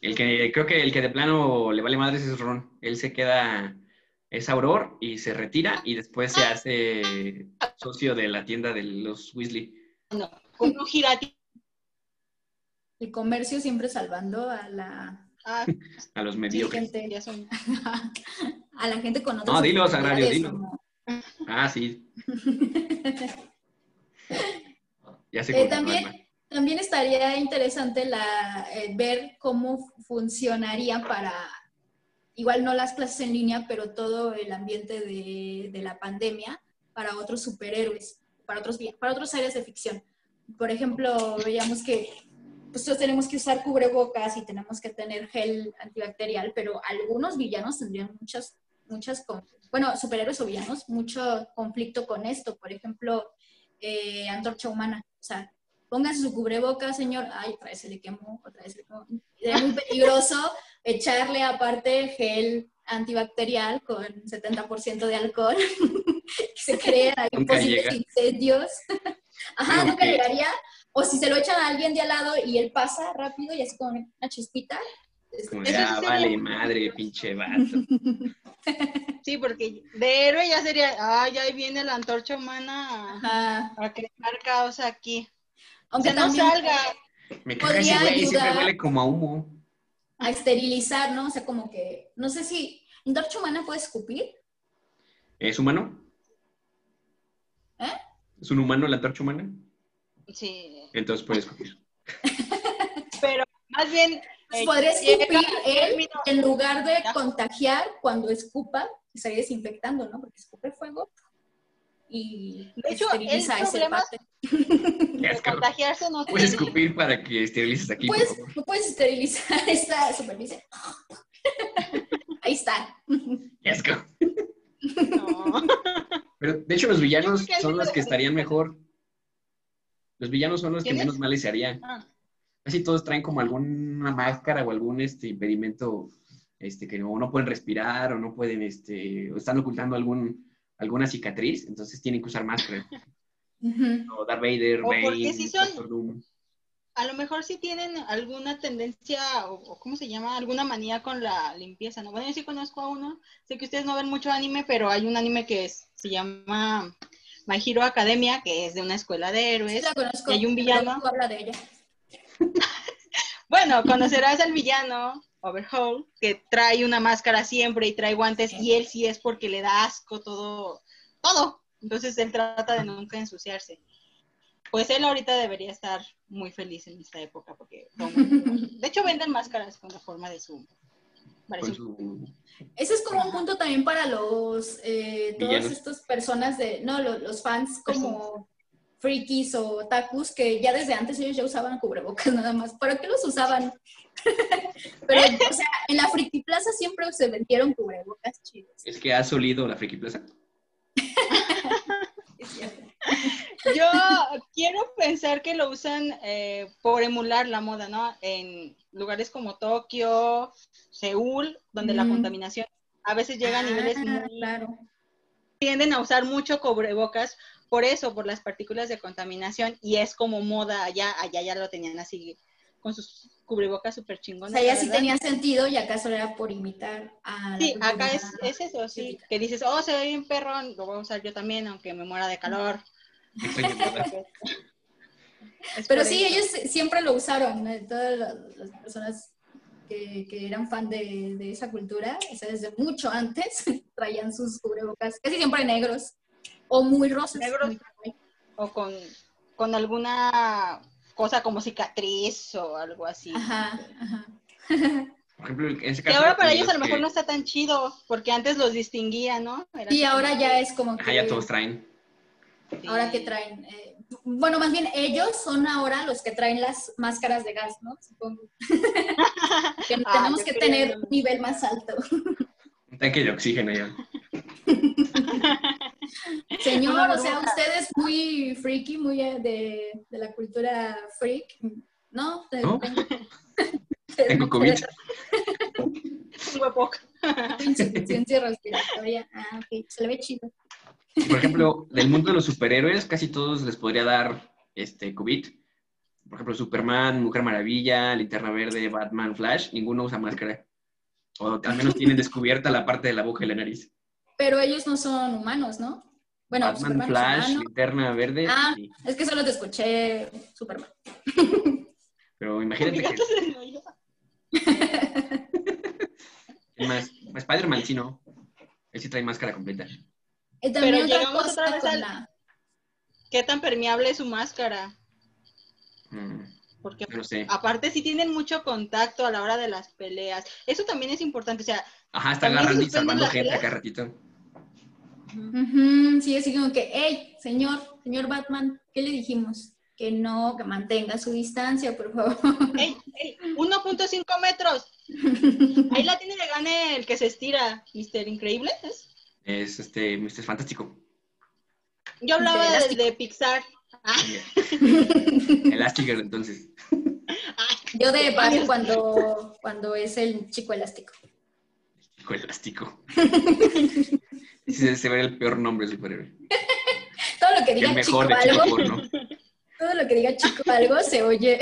El que creo que el que de plano le vale madres es Ron. Él se queda, es Auror y se retira y después se hace socio de la tienda de los Weasley. No, con un girati. El comercio siempre salvando a la, Ah, A los sí, mediocres. gente, ya son. a la gente con otras No, dilo, Sagrario, dilo. Ah, sí. Ya sé Eh, también, también estaría interesante la, eh, ver cómo funcionaría para, igual no las clases en línea, pero todo el ambiente de, de la pandemia para otros superhéroes, para otros, para otras áreas de ficción. Por ejemplo, veíamos que pues todos tenemos que usar cubrebocas y tenemos que tener gel antibacterial, pero algunos villanos tendrían muchas, muchas, bueno, superhéroes o villanos, mucho conflicto con esto. Por ejemplo, eh, Antorcha Humana. O sea, póngase su cubrebocas, señor. Ay, otra vez se le quemó, otra vez se le quemó. Es muy peligroso echarle aparte gel antibacterial con 70% de alcohol, que se crean ahí posibles llega. incendios. Ajá, nunca llegaría. O si se lo echan a alguien de al lado y él pasa rápido y así con una chispita. es- Como de, ah, vale, madre, pinche vato. Sí, porque de héroe ya sería. Ah, ya ahí viene la antorcha humana a, Ajá. a crear caos aquí. Aunque que no también salga. Me caga ese güey, siempre huele como a humo. a esterilizar, ¿no? O sea, como que, no sé si, ¿Antorcha Humana puede escupir? ¿Es humano? ¿Eh? ¿Es un humano la antorcha humana? Sí. Entonces puede escupir. Pero más bien. Eh, podría llega escupir él en lugar de contagiar cuando escupa, estaría desinfectando, ¿no? Porque escupe fuego y De hecho, esteriliza el ese problema- de contagiarse no Puedes tiene. escupir para que esterilices aquí, Puedes, puedes esterilizar esta superficie. Ahí está. Asco. No. Pero de hecho los villanos son los lo que estarían mejor. Los villanos son los que menos mal les harían. Ah, Casi todos traen como alguna máscara o algún este, impedimento este, que no, no pueden respirar o no pueden, este, o están ocultando algún, alguna cicatriz, entonces tienen que usar máscara. O Darth Vader, O porque Bane, sí son- Doctor Doom. a lo mejor sí tienen alguna tendencia, o, o ¿cómo se llama? Alguna manía con la limpieza, ¿no? Bueno, yo sí conozco a uno. Sé que ustedes no ven mucho anime, pero hay un anime que es- se llama My Hero Academia, que es de una escuela de héroes. la conozco. Y hay un villano. Habla de ella. Bueno, conocerás al villano, Overhaul, que trae una máscara siempre y trae guantes, y él sí es porque le da asco todo, todo. Entonces él trata de nunca ensuciarse. Pues él ahorita debería estar muy feliz en esta época, porque de hecho venden máscaras con la forma de su... parece su... Ese es como un punto también para los, eh, todas estas personas de, no, lo- los, fans como frikis o otakus, que ya desde antes ellos ya usaban cubrebocas nada más. ¿Para qué los usaban? Pero, o sea, en la Friki Plaza siempre se vendieron cubrebocas chidos. Es que has olido la Friki Plaza. Yo quiero pensar que lo usan eh, por emular la moda, ¿no? En lugares como Tokio, Seúl, donde la contaminación a veces llega a niveles Ah, muy... claro. tienden a usar mucho cubrebocas por eso, por las partículas de contaminación, y es como moda allá, allá ya lo tenían así, con sus cubrebocas súper O chingones. sea, ya sí tenía sentido y acaso era por imitar a Sí, acá es, es eso, sí, que dices, oh, se ve bien perrón, lo voy a usar yo también, aunque me muera de calor. ¿verdad? Es Pero sí, ellos siempre lo usaron, ¿no? todas las, personas que, que eran fan de, de esa cultura, o sea, desde mucho antes traían sus cubrebocas, casi siempre negros o muy rosas. Negros. muy. O con, con alguna cosa como cicatriz o algo así. Ajá, ajá. Por ejemplo, en ese caso... ahora para los ellos a lo que- mejor no está tan chido, porque antes los distinguía, ¿no? Era Y ahora como ya es como Ajá, que... ya todos traen. sí. Ahora que traen... eh, bueno, más bien ellos son ahora los que traen las máscaras de gas, ¿no? Supongo. que Ah, tenemos que creo tener un nivel más alto. Un tanque de oxígeno ya. Señor, o sea, usted es muy freaky, muy eh, de, de la cultura freak. ¿No? ¿No? Tengo, Tengo COVID. Insuficiencia respiratoria. Ah, ok. Se le ve chido. Por ejemplo, del mundo de los superhéroes, casi todos les podría dar este COVID. Por ejemplo, Superman, Mujer Maravilla, Linterna Verde, Batman, Flash, ninguno usa máscara. O al menos tienen descubierta la parte de la boca y la nariz. Pero ellos no son humanos, ¿no? Bueno, Batman, Superman Flash, humano. Linterna Verde. Ah. sí. Es que solo te escuché Superman. Pero imagínate que... ¿quién más? Spider-Man sí, ¿no? Él sí trae máscara completa. Y también Pero otra llegamos cosa otra vez al- la- ¿Qué tan permeable es su máscara? Mm, Porque no sé. aparte sí tienen mucho contacto a la hora de las peleas. Eso también es importante. O sea, Ajá, está también agarrando y salvando gente acá ratito. Ujú, Sí, así como que, hey, señor, señor Batman, ¿qué le dijimos? Que no, que mantenga su distancia, por favor. ¡Ey, ey! 1.5 metros. Ahí la tiene de gane el que se estira, Mister Increíble. ¿es? Es este, Mr. Fantástico. Yo hablaba De del elástico. de Pixar. Ah, Elastigirl, entonces. Yo de Barbie cuando, cuando es el chico elástico. Chico elástico. Ese se ve el peor nombre de superhéroe. Todo lo que El diga mejor chico de chico algo, porno. todo lo que diga chico algo se oye,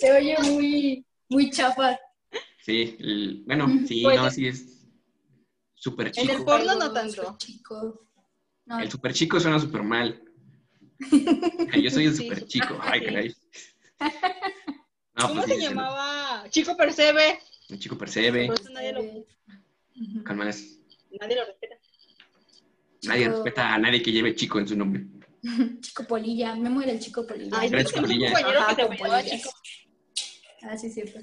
se oye muy, muy chafa. Sí, el- bueno, sí, Pues, no, sí es En el porno no tanto. Chico. No, El súper chico suena súper mal. Yo soy el súper- chico. Ay, sí. caray. No, ¿Cómo pues se sí, llamaba? Chico Percebe. El chico percebe. Por eso nadie lo, Ujú. Con más. nadie lo respeta. Nadie Chico- respeta a nadie que lleve chico en su nombre. Chico Polilla, Memo era el chico Polilla. Ay, Era yo tengo un chicolilla. compañero Ajá, que se con llamaba polillas. Chico. Ah, sí, cierto.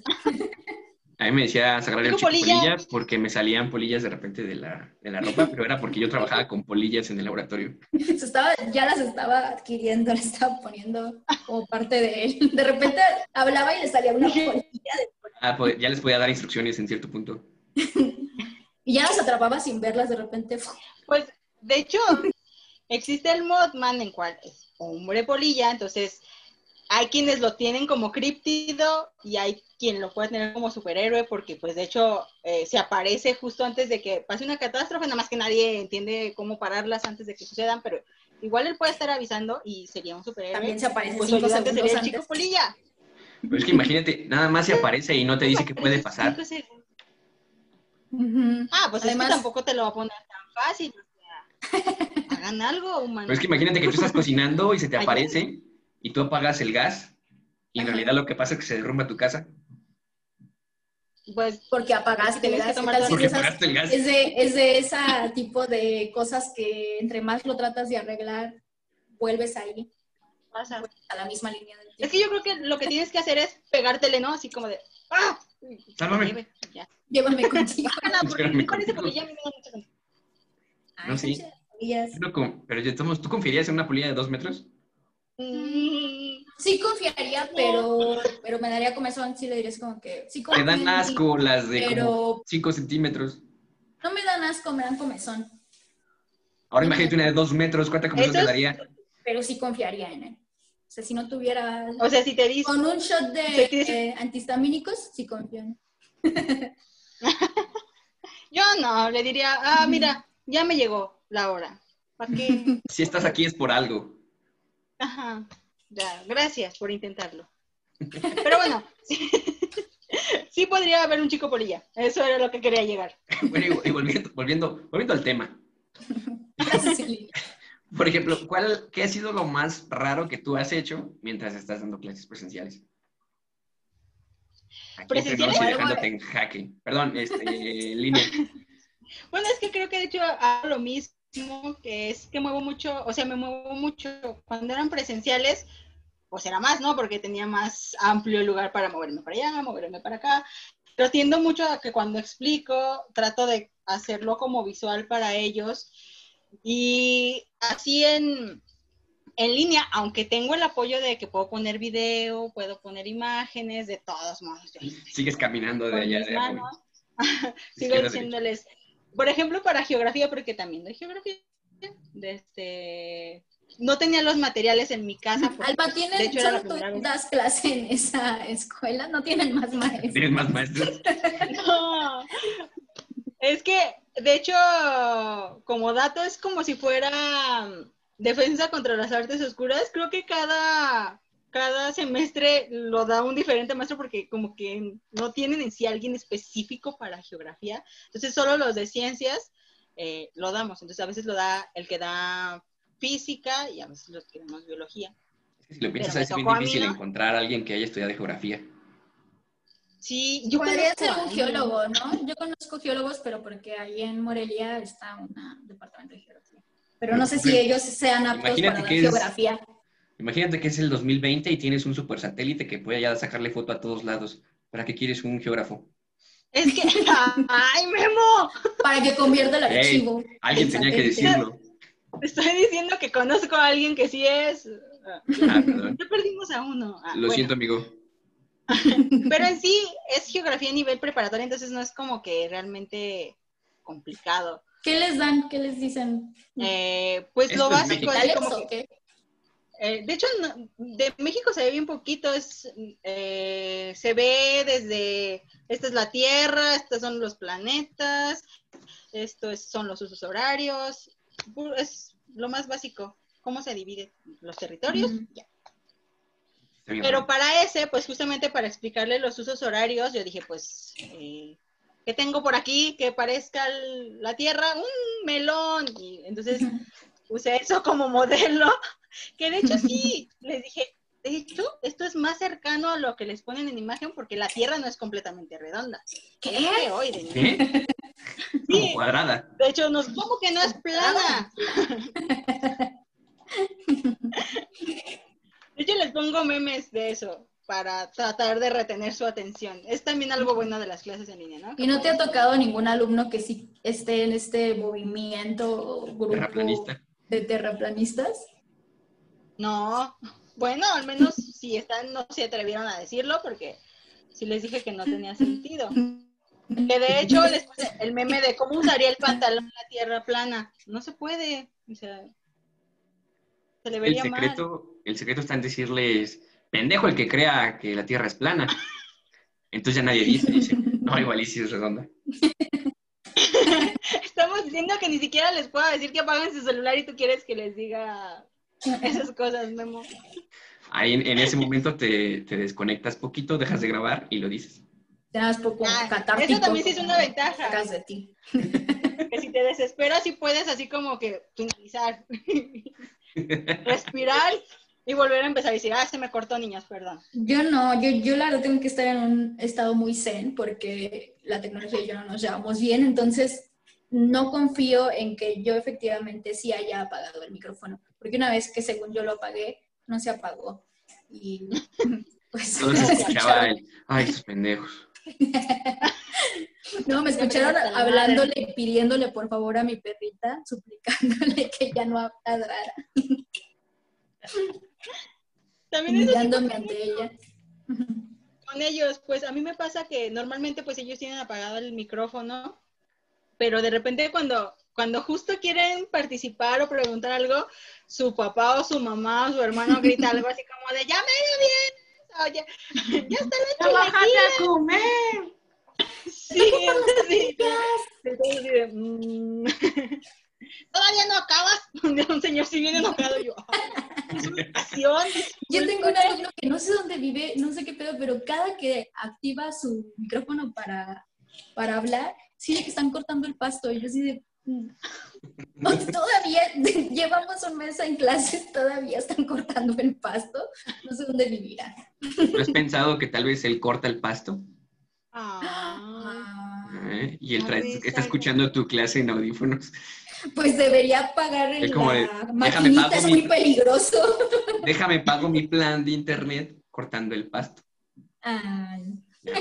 A mí me decía Sagrario Chico chico polilla. polilla. porque me salían polillas de repente de la, de la ropa, pero era porque yo trabajaba con polillas en el laboratorio. Se estaba, ya las estaba adquiriendo, las estaba poniendo como parte de él. De repente hablaba y le salía una polilla de- Ah, pues ya les podía dar instrucciones en cierto punto. y ya las atrapaba sin verlas de repente. Pues, de hecho, existe el Modman en cual es hombre polilla, entonces hay quienes lo tienen como críptido y hay quien lo puede tener como superhéroe porque pues de hecho eh, se aparece justo antes de que pase una catástrofe, nada más que nadie entiende cómo pararlas antes de que sucedan, pero igual él puede estar avisando y sería un superhéroe. También se aparece Pues cinco segundos sería el chico antes. polilla. Pero es que imagínate, nada más se aparece y no te dice qué puede pasar. Ah, pues Además- es que tampoco te lo va a poner tan fácil. o sea, hagan algo, humano. Pero es que imagínate que tú estás cocinando y se te Ay, aparece y tú apagas el gas y en Ajá. realidad lo que pasa es que se derrumba tu casa. Pues Porque apagaste el Tienes que gas. ¿qué tomar tal si Porque es de esas- apagaste el gas. Es de, es de ese tipo de cosas que entre más lo tratas de arreglar, vuelves ahí, pasa. a la misma línea del Es tiempo. que yo creo que lo que tienes que hacer es pegártele, ¿no? Así como de ¡Ah! Sálvame. Ya. Llévame contigo. Porque me mucha. No, sí. no con- Pero yo ¿tú confiarías en una polilla de dos metros? Mm, Sí confiaría, pero, pero me daría comezón, sí le dirías como que... Sí Te dan asco las de como Pero 5 centímetros. no me dan asco, me dan comezón. Ahora imagínate una de dos metros, ¿cuánta Eso te daría? Pero sí confiaría en él. O sea, si no tuviera... O sea, si te dice, Con un shot de dice- eh, antihistamínicos, sí confío en él. yo no, le diría, ah, mira, ya me llegó la hora. ¿Para qué? Si estás aquí es por algo. Ajá. Ya, gracias por intentarlo. Pero bueno, sí, sí podría haber un chico polilla. Eso era lo que quería llegar. Bueno, y, y volviendo, volviendo, volviendo al tema. Sí. Por ejemplo, ¿cuál, ¿qué ha sido lo más raro que tú has hecho mientras estás dando clases presenciales? Aquí ¿Presenciales? entre nos y dejándote en jaque. Perdón, este, línea. Bueno, es que creo que de hecho hago lo mismo, que es que muevo mucho, o sea, me muevo mucho. Cuando eran presenciales, pues era más, ¿no? Porque tenía más amplio lugar para moverme para allá, moverme para acá. Pero tiendo mucho a que cuando explico, trato de hacerlo como visual para ellos. Y así en, en línea, aunque tengo el apoyo de que puedo poner video, puedo poner imágenes, de todos modos. Sigues caminando de allá de Sigo diciéndoles, por ejemplo, para geografía, porque también doy geografía, de este, no tenía los materiales en mi casa. porque, Alba, ¿tienen, de hecho, solo tú das clase en esa escuela? ¿No tienen más maestros? Tienes más maestros. No. Es que, de hecho, como dato, es como si fuera mm, defensa contra las artes oscuras. Creo que cada, cada semestre lo da un diferente maestro porque como que no tienen en sí alguien específico para geografía. Entonces, solo los de ciencias eh, lo damos. Entonces, a veces lo da el que da física y a veces los que damos biología. Si lo piensas, es bien tocó a mí, difícil ¿no? encontrar a alguien que haya estudiado geografía. Sí, yo Podría ser a un geólogo, ¿no? Yo conozco geólogos, pero porque ahí en Morelia está un departamento de geografía. Pero no sé si ellos sean aptos Imagínate para es- geografía. Imagínate que es el 2020 y tienes un super satélite que puede ya sacarle foto a todos lados. ¿Para qué quieres un geógrafo? Es que, ¡ay, Memo! Para que convierta el archivo. Alguien del tenía que decirlo. Te estoy diciendo que conozco a alguien que sí es. Ah, perdón. Ya perdimos a uno. Ah, Lo bueno, siento, amigo. Pero en sí es geografía a nivel preparatorio, entonces no es como que realmente complicado. ¿Qué les dan? ¿Qué les dicen? Eh, pues Esto lo básico es ¿Tales como que-? Eh, de hecho, no- de México se ve bien poquito, es, eh, se ve desde, esta es la Tierra, estos son los planetas, esto es- son los usos horarios, es lo más básico, cómo se divide los territorios, ya. Pero para ese, pues justamente para explicarle los usos horarios, yo dije, pues, eh, ¿qué tengo por aquí que parezca el- la Tierra? Un melón. Y entonces usé eso como modelo, que de hecho sí, les dije, de hecho, esto es más cercano a lo que les ponen en imagen porque la Tierra no es completamente redonda. ¿Qué? ¿Qué? Como cuadrada. De hecho, nos, ¿cómo que no es plana? De hecho, les pongo memes de eso para tratar de retener su atención. Es también algo bueno de las clases en línea, ¿no? ¿Y no te ha tocado ningún alumno que sí esté en este movimiento o grupo Terraplanista. De terraplanistas? No, bueno, al menos si están, no se atrevieron a decirlo porque sí les dije que no tenía sentido. Que de hecho les puse el meme de cómo usaría el pantalón la tierra plana. No se puede. O sea, Se le El mal. secreto, el secreto está en decirles, pendejo el que crea que la Tierra es plana. Entonces ya nadie dice, dice, no, igual y sí es redonda. Estamos diciendo que ni siquiera les puedo decir que apaguen su celular y tú quieres que les diga esas cosas, Memo. Ahí en, en ese momento te, te desconectas poquito, dejas de grabar y lo dices. Te das poco Ah, catártico. eso también sí es una ventaja. de ti. Que si te desesperas, sí puedes así como que finalizar, respirar y volver a empezar a decir, ah, se me cortó, niñas, perdón. Yo no, yo, yo la verdad tengo que estar en un estado muy zen porque la tecnología y yo no nos llevamos bien, entonces no confío en que yo efectivamente sí haya apagado el micrófono, porque una vez que según yo lo apagué, no se apagó. Y pues Solo se escuchaba el, ay, esos pendejos. No, me escucharon hablándole y pidiéndole por favor a mi perrita, suplicándole que ya no ladrara, También pasa ante ella. con ellos, pues a mí me pasa que normalmente pues ellos tienen apagado el micrófono, pero de repente cuando, cuando justo quieren participar o preguntar algo, su papá o su mamá o su hermano grita algo así como de, ya me bien, oye, ya está la chilaquila. comer! Sí, sí, entonces, mm, Todavía no acabas. Un señor si viene enojado yo. "Ay, es una ocasión, Yo tengo un alumno que no sé dónde vive, no sé qué pedo, pero cada que activa su micrófono para, para hablar, siente que están cortando el pasto. Y yo así de... mm. Todavía llevamos un mes en clases, todavía están cortando el pasto. No sé dónde vivirá. ¿No has pensado que tal vez él corta el pasto? Ah, ¿eh? Y él trae- está escuchando tu clase en audífonos. Pues debería pagar el, Es como de, maquinita, pago es mi- muy peligroso. Déjame pago mi plan de internet cortando el pasto. Ay,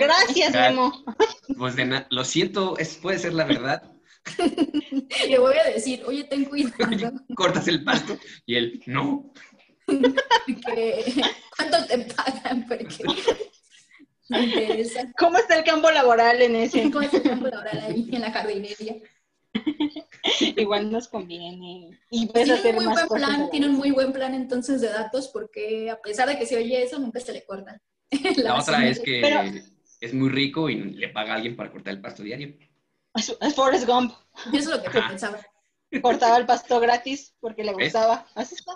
Gracias. Memo. Pues de na- lo siento, es, puede ser la verdad. Le voy a decir, oye, ten cuidado. Cortas el pasto y él, no. ¿Cuánto te pagan? Porque me interesa. ¿Cómo está el campo laboral en ese? ¿Cómo es el campo laboral ahí en la jardinería? Igual nos conviene. Y puedes Tiene hacer un muy más buen plan, la tiene un muy buen plan entonces de datos porque a pesar de que se oye eso, nunca se le corta. La otra es que Pero- es muy rico y le paga a alguien para cortar el pasto diario. Es es Forrest Gump. Yo eso es lo que Ajá. pensaba. Cortaba el pasto gratis porque le ¿Ves? gustaba. Así está.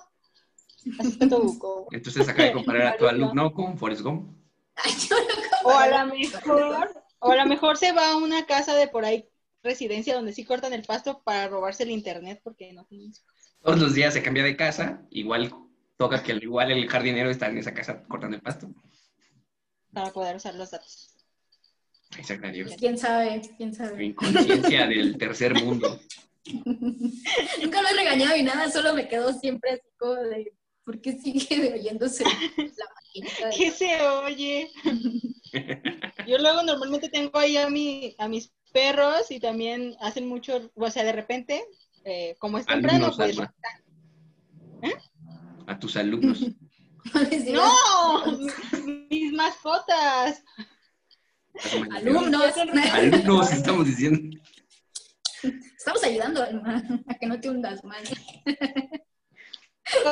Así está tu buco. Entonces acaba de comparar a tu alumno con Forrest Gump. Ay, yo no O a lo mejor, o a lo mejor se va a una casa de por ahí, residencia, donde sí cortan el pasto para robarse el internet porque no tienen. Todos los días se cambia de casa, igual toca que al igual el jardinero está en esa casa cortando el pasto. Para poder usar los datos. Dios. ¿Quién sabe? ¿Quién sabe? inconsciencia del tercer mundo. Nunca lo he regañado y nada, solo me quedo siempre así como de, ¿por qué sigue oyéndose la maquinita? ¿Qué se oye? Yo luego normalmente tengo ahí a, mi, a mis perros y también hacen mucho, o sea, de repente, eh, como es temprano, pues... Alma. A tus alumnos. No les digas, ¡No! Mis mascotas. Alumnos. Alumnos, estamos diciendo. Estamos ayudando Alma, a que no te hundas más.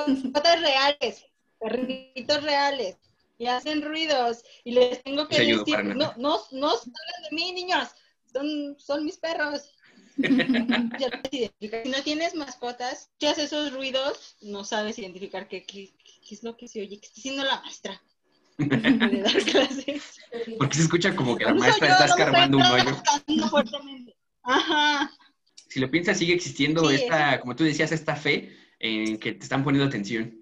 Mascotas reales, perritos reales. Y hacen ruidos y les tengo que decir, no, no, no salgan de mí, niños, son, son mis perros. Si no tienes mascotas, si haces esos ruidos, no sabes identificar qué, qué, qué es lo que se oye, qué está haciendo la maestra. De dar clases. Porque se escucha como que la maestra yo, está escarbando un hoyo. Ajá. Si lo piensas, sigue existiendo Sí, esta, como tú decías, esta fe en que te están poniendo atención.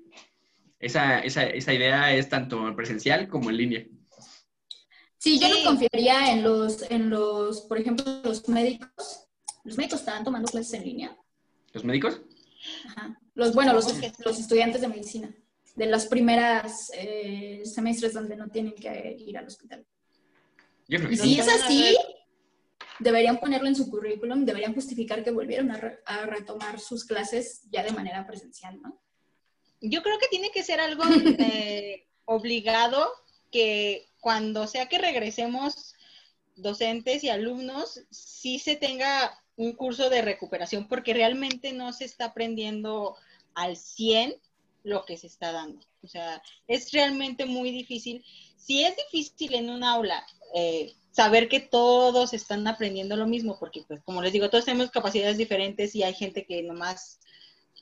Esa, esa, esa idea es tanto presencial como en línea. Sí, yo Sí. no confiaría en los, en los, por ejemplo, los médicos. Los médicos están tomando clases en línea. ¿Los médicos? Ajá. Los, bueno, los, los estudiantes de medicina. De las primeras eh, semestres donde no tienen que ir al hospital. Yo creo que Y sí. si es así, deberían ponerlo en su currículum, deberían justificar que volvieron a, re- a retomar sus clases ya de manera presencial, ¿no? Yo creo que tiene que ser algo eh, obligado que cuando sea que regresemos docentes y alumnos, sí se tenga un curso de recuperación, porque realmente no se está aprendiendo al 100 lo que se está dando. O sea, es realmente muy difícil. Si es difícil en un aula eh, saber que todos están aprendiendo lo mismo, porque pues como les digo, todos tenemos capacidades diferentes y hay gente que nomás,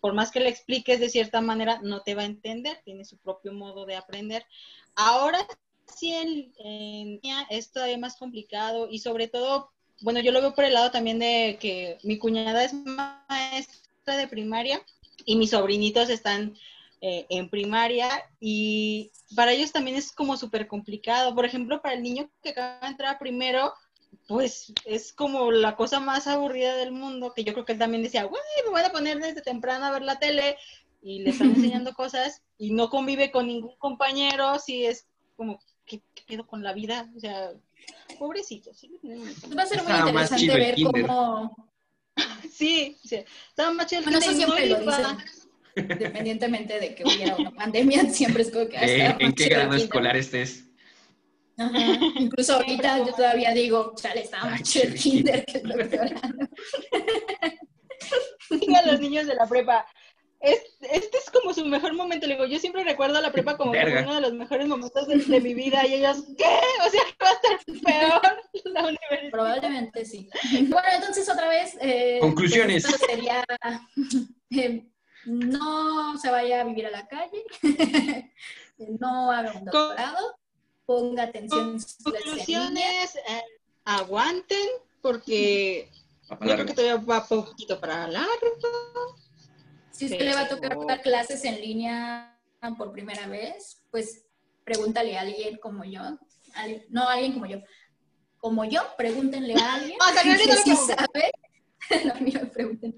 por más que le expliques de cierta manera, no te va a entender, tiene su propio modo de aprender. Ahora sí en, en es todavía más complicado y sobre todo, bueno, yo lo veo por el lado también de que mi cuñada es maestra de primaria y mis sobrinitos están eh, en primaria y para ellos también es como súper complicado. Por ejemplo, para el niño que acaba de entrar primero, pues es como la cosa más aburrida del mundo, que yo creo que él también decía, güey, me voy a poner desde temprano a ver la tele y le están enseñando cosas y no convive con ningún compañero, si es como, ¿qué, qué pedo con la vida? O sea, pobrecito. ¿sí? Va a ser muy interesante ver cómo... Sí, sí, estaba más chido el Bueno, eso siempre lo dicen. Independientemente de que hubiera una pandemia, siempre es como que... Eh, ¿En qué mucho grado escolar estés? Ajá. Incluso ahorita yo todavía digo, chale, estaba chido el kinder que el doctorado. Digo a los niños de la prepa, es- este es como su mejor momento. Le digo, yo siempre recuerdo a la prepa como que Verga. uno de los mejores momentos de, de mi vida y ellos, ¿qué? O sea, que va a estar peor la universidad. Probablemente sí. Bueno, entonces otra vez... eh, Conclusiones. pues, esto sería... eh, no se vaya a vivir a la calle, no haga un doctorado, ponga atención. Conclusiones, eh, aguanten porque yo creo que todavía va poquito para largo. Si usted le va a tocar dar clases en línea por primera vez, pues pregúntale a alguien como yo. Al- no a alguien como yo. Como yo, pregúntenle a alguien Ah, que sí lo sabe. No, me pregunten.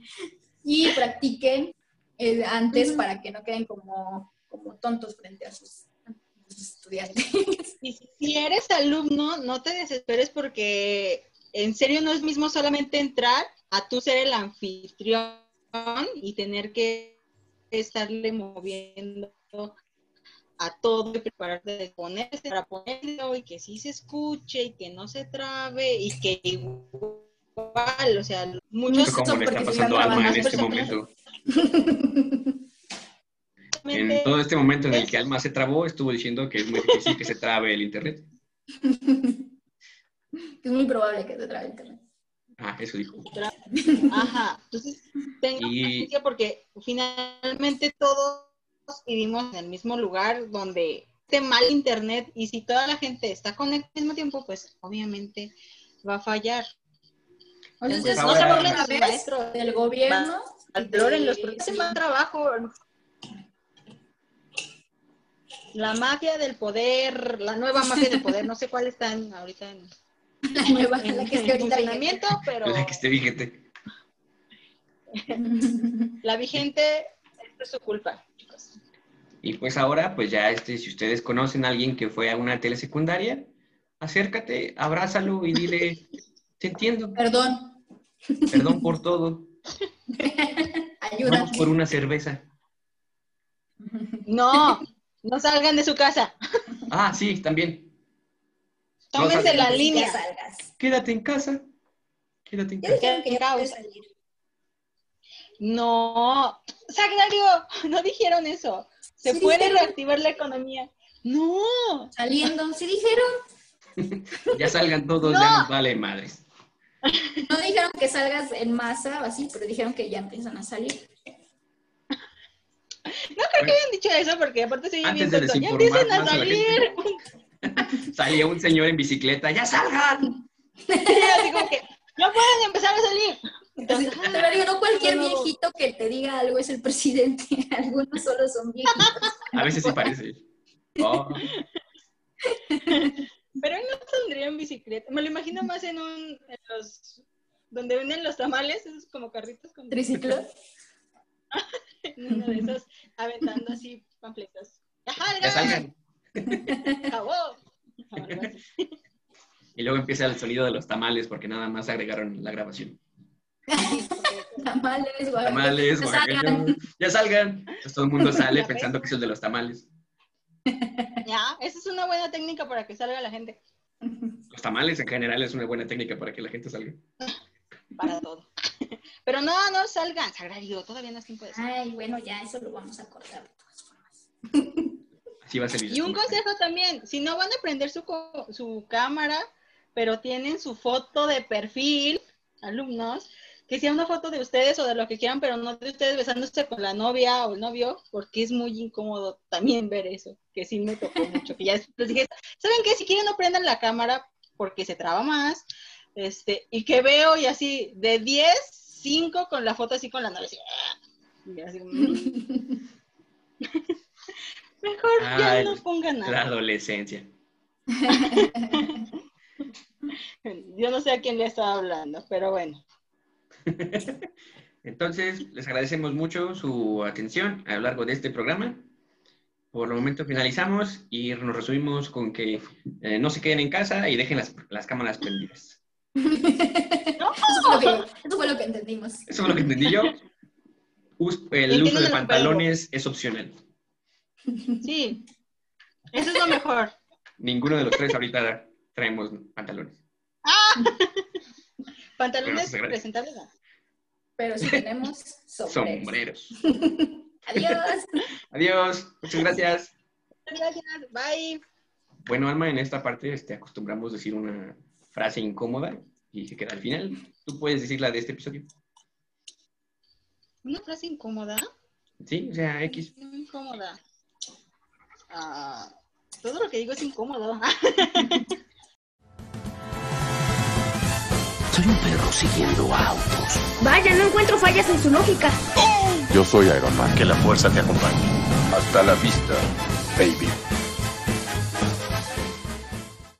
Y practiquen eh, antes para que no queden como, como tontos frente a sus, a sus estudiantes. Y si- si eres alumno, no te desesperes porque en serio no es mismo solamente entrar a tú ser el anfitrión y tener que estarle moviendo a todo y prepararte de ponerse para ponerlo y que sí se escuche y que no se trabe y que igual, o sea, muchos Eso Como le está pasando no a Alma en este momento. En todo este momento en el que Alma se trabó, estuvo diciendo que es muy difícil que se trabe el internet. Es muy probable que te trabe internet. Ah, eso dijo. Ajá, entonces tengan Y- paciencia porque finalmente todos vivimos en el mismo lugar donde esté mal internet y si toda la gente está conectada al mismo tiempo, pues obviamente va a fallar. Entonces, no se burlen burlen de maestros. del gobierno. Valorenlos, porque Sí. hacen mal trabajo. La mafia del poder, la nueva mafia del poder, no sé cuál están ahorita en, La nueva, en- la que en esté ahorita funcionamiento, pero La que esté vigente. vigente. la vigente, esto es su culpa, chicos. Y pues ahora, pues ya, este, si ustedes conocen a alguien que fue a una telesecundaria, acércate, abrázalo y dile, te entiendo, Perdón, perdón por todo, ayuda. vamos por una cerveza. No, no salgan de su casa. Ah, sí, también. Tómense la Ya línea. salgas. Quédate en casa, quédate en Ya casa. que ya puedes salir. No, Sagrario, no dijeron eso. Se Sí puede dijeron. reactivar la economía. No, Saliendo, sí dijeron. Ya salgan todos, No. ya nos vale madres. No dijeron que salgas en masa o así, pero dijeron que ya empiezan a salir. no creo que hayan dicho eso porque aparte se bien de tonto. Ya desinformar empiezan a salir. Salía un señor en bicicleta, ¡ya salgan! Así como que, no pueden empezar a salir. Entonces, Pero digo, no cualquier viejito que te diga algo es el presidente. Algunos solo son viejitos. A veces sí parece. Oh, pero él no saldría en bicicleta. Me lo imagino más en un, en los, donde venden los tamales, esos como carritos con ¿Triciclo? en uno de esos, aventando así panfletos. ¡Ya ya salgan! ¡Acabó! Y luego empieza el sonido de los tamales porque nada más agregaron la grabación. Tamales, guacamayos. Tamales, salgan. ya salgan. Entonces todo el mundo sale pensando que es el de los tamales. Ya, esa es una buena técnica para que salga la gente. Los tamales en general es una buena técnica para que la gente salga. para todo. Pero no, no salgan, sagrario, todavía no es tiempo de eso. Ay, bueno, ya eso lo vamos a cortar de todas formas. Así va a ser. Y un consejo también, si no van a prender su, su cámara, pero tienen su foto de perfil, alumnos, que sea una foto de ustedes o de lo que quieran, pero no de ustedes besándose con la novia o el novio, porque es muy incómodo también ver eso, que sí me tocó mucho, que ya les dije, ¿saben qué? Si quieren no prendan la cámara porque se traba más, este, y que veo y así, de 10, 5 con la foto así con la novia, así, ¡ah! y así, mm. Mejor ya Ay, no pongan nada. La adolescencia. Yo no sé a quién le estaba hablando, pero bueno. Entonces, les agradecemos mucho su atención a lo largo de este programa. Por el momento finalizamos y nos resumimos con que eh, no se queden en casa y dejen las, las cámaras prendidas. Eso fue, lo que, eso fue lo que entendimos. Eso es lo que entendí yo. Us- el uso de pantalones es opcional. Sí, eso es lo mejor. Ninguno de los tres ahorita traemos pantalones. Pantalones presentables. no. Pero sí tenemos sombreros. Sombreros. Adiós. Adiós. Muchas gracias. Gracias, bye. Bueno, Alma, en esta parte este, acostumbramos decir una frase incómoda y se queda al final. Tú puedes decirla de este episodio. Una frase incómoda. Sí, o sea, X. Incómoda. Ah, todo lo que digo es incómodo. Soy un perro siguiendo autos. Vaya, no encuentro fallas en su lógica. Yo soy Iron Man. Que la fuerza te acompañe. Hasta la vista, baby.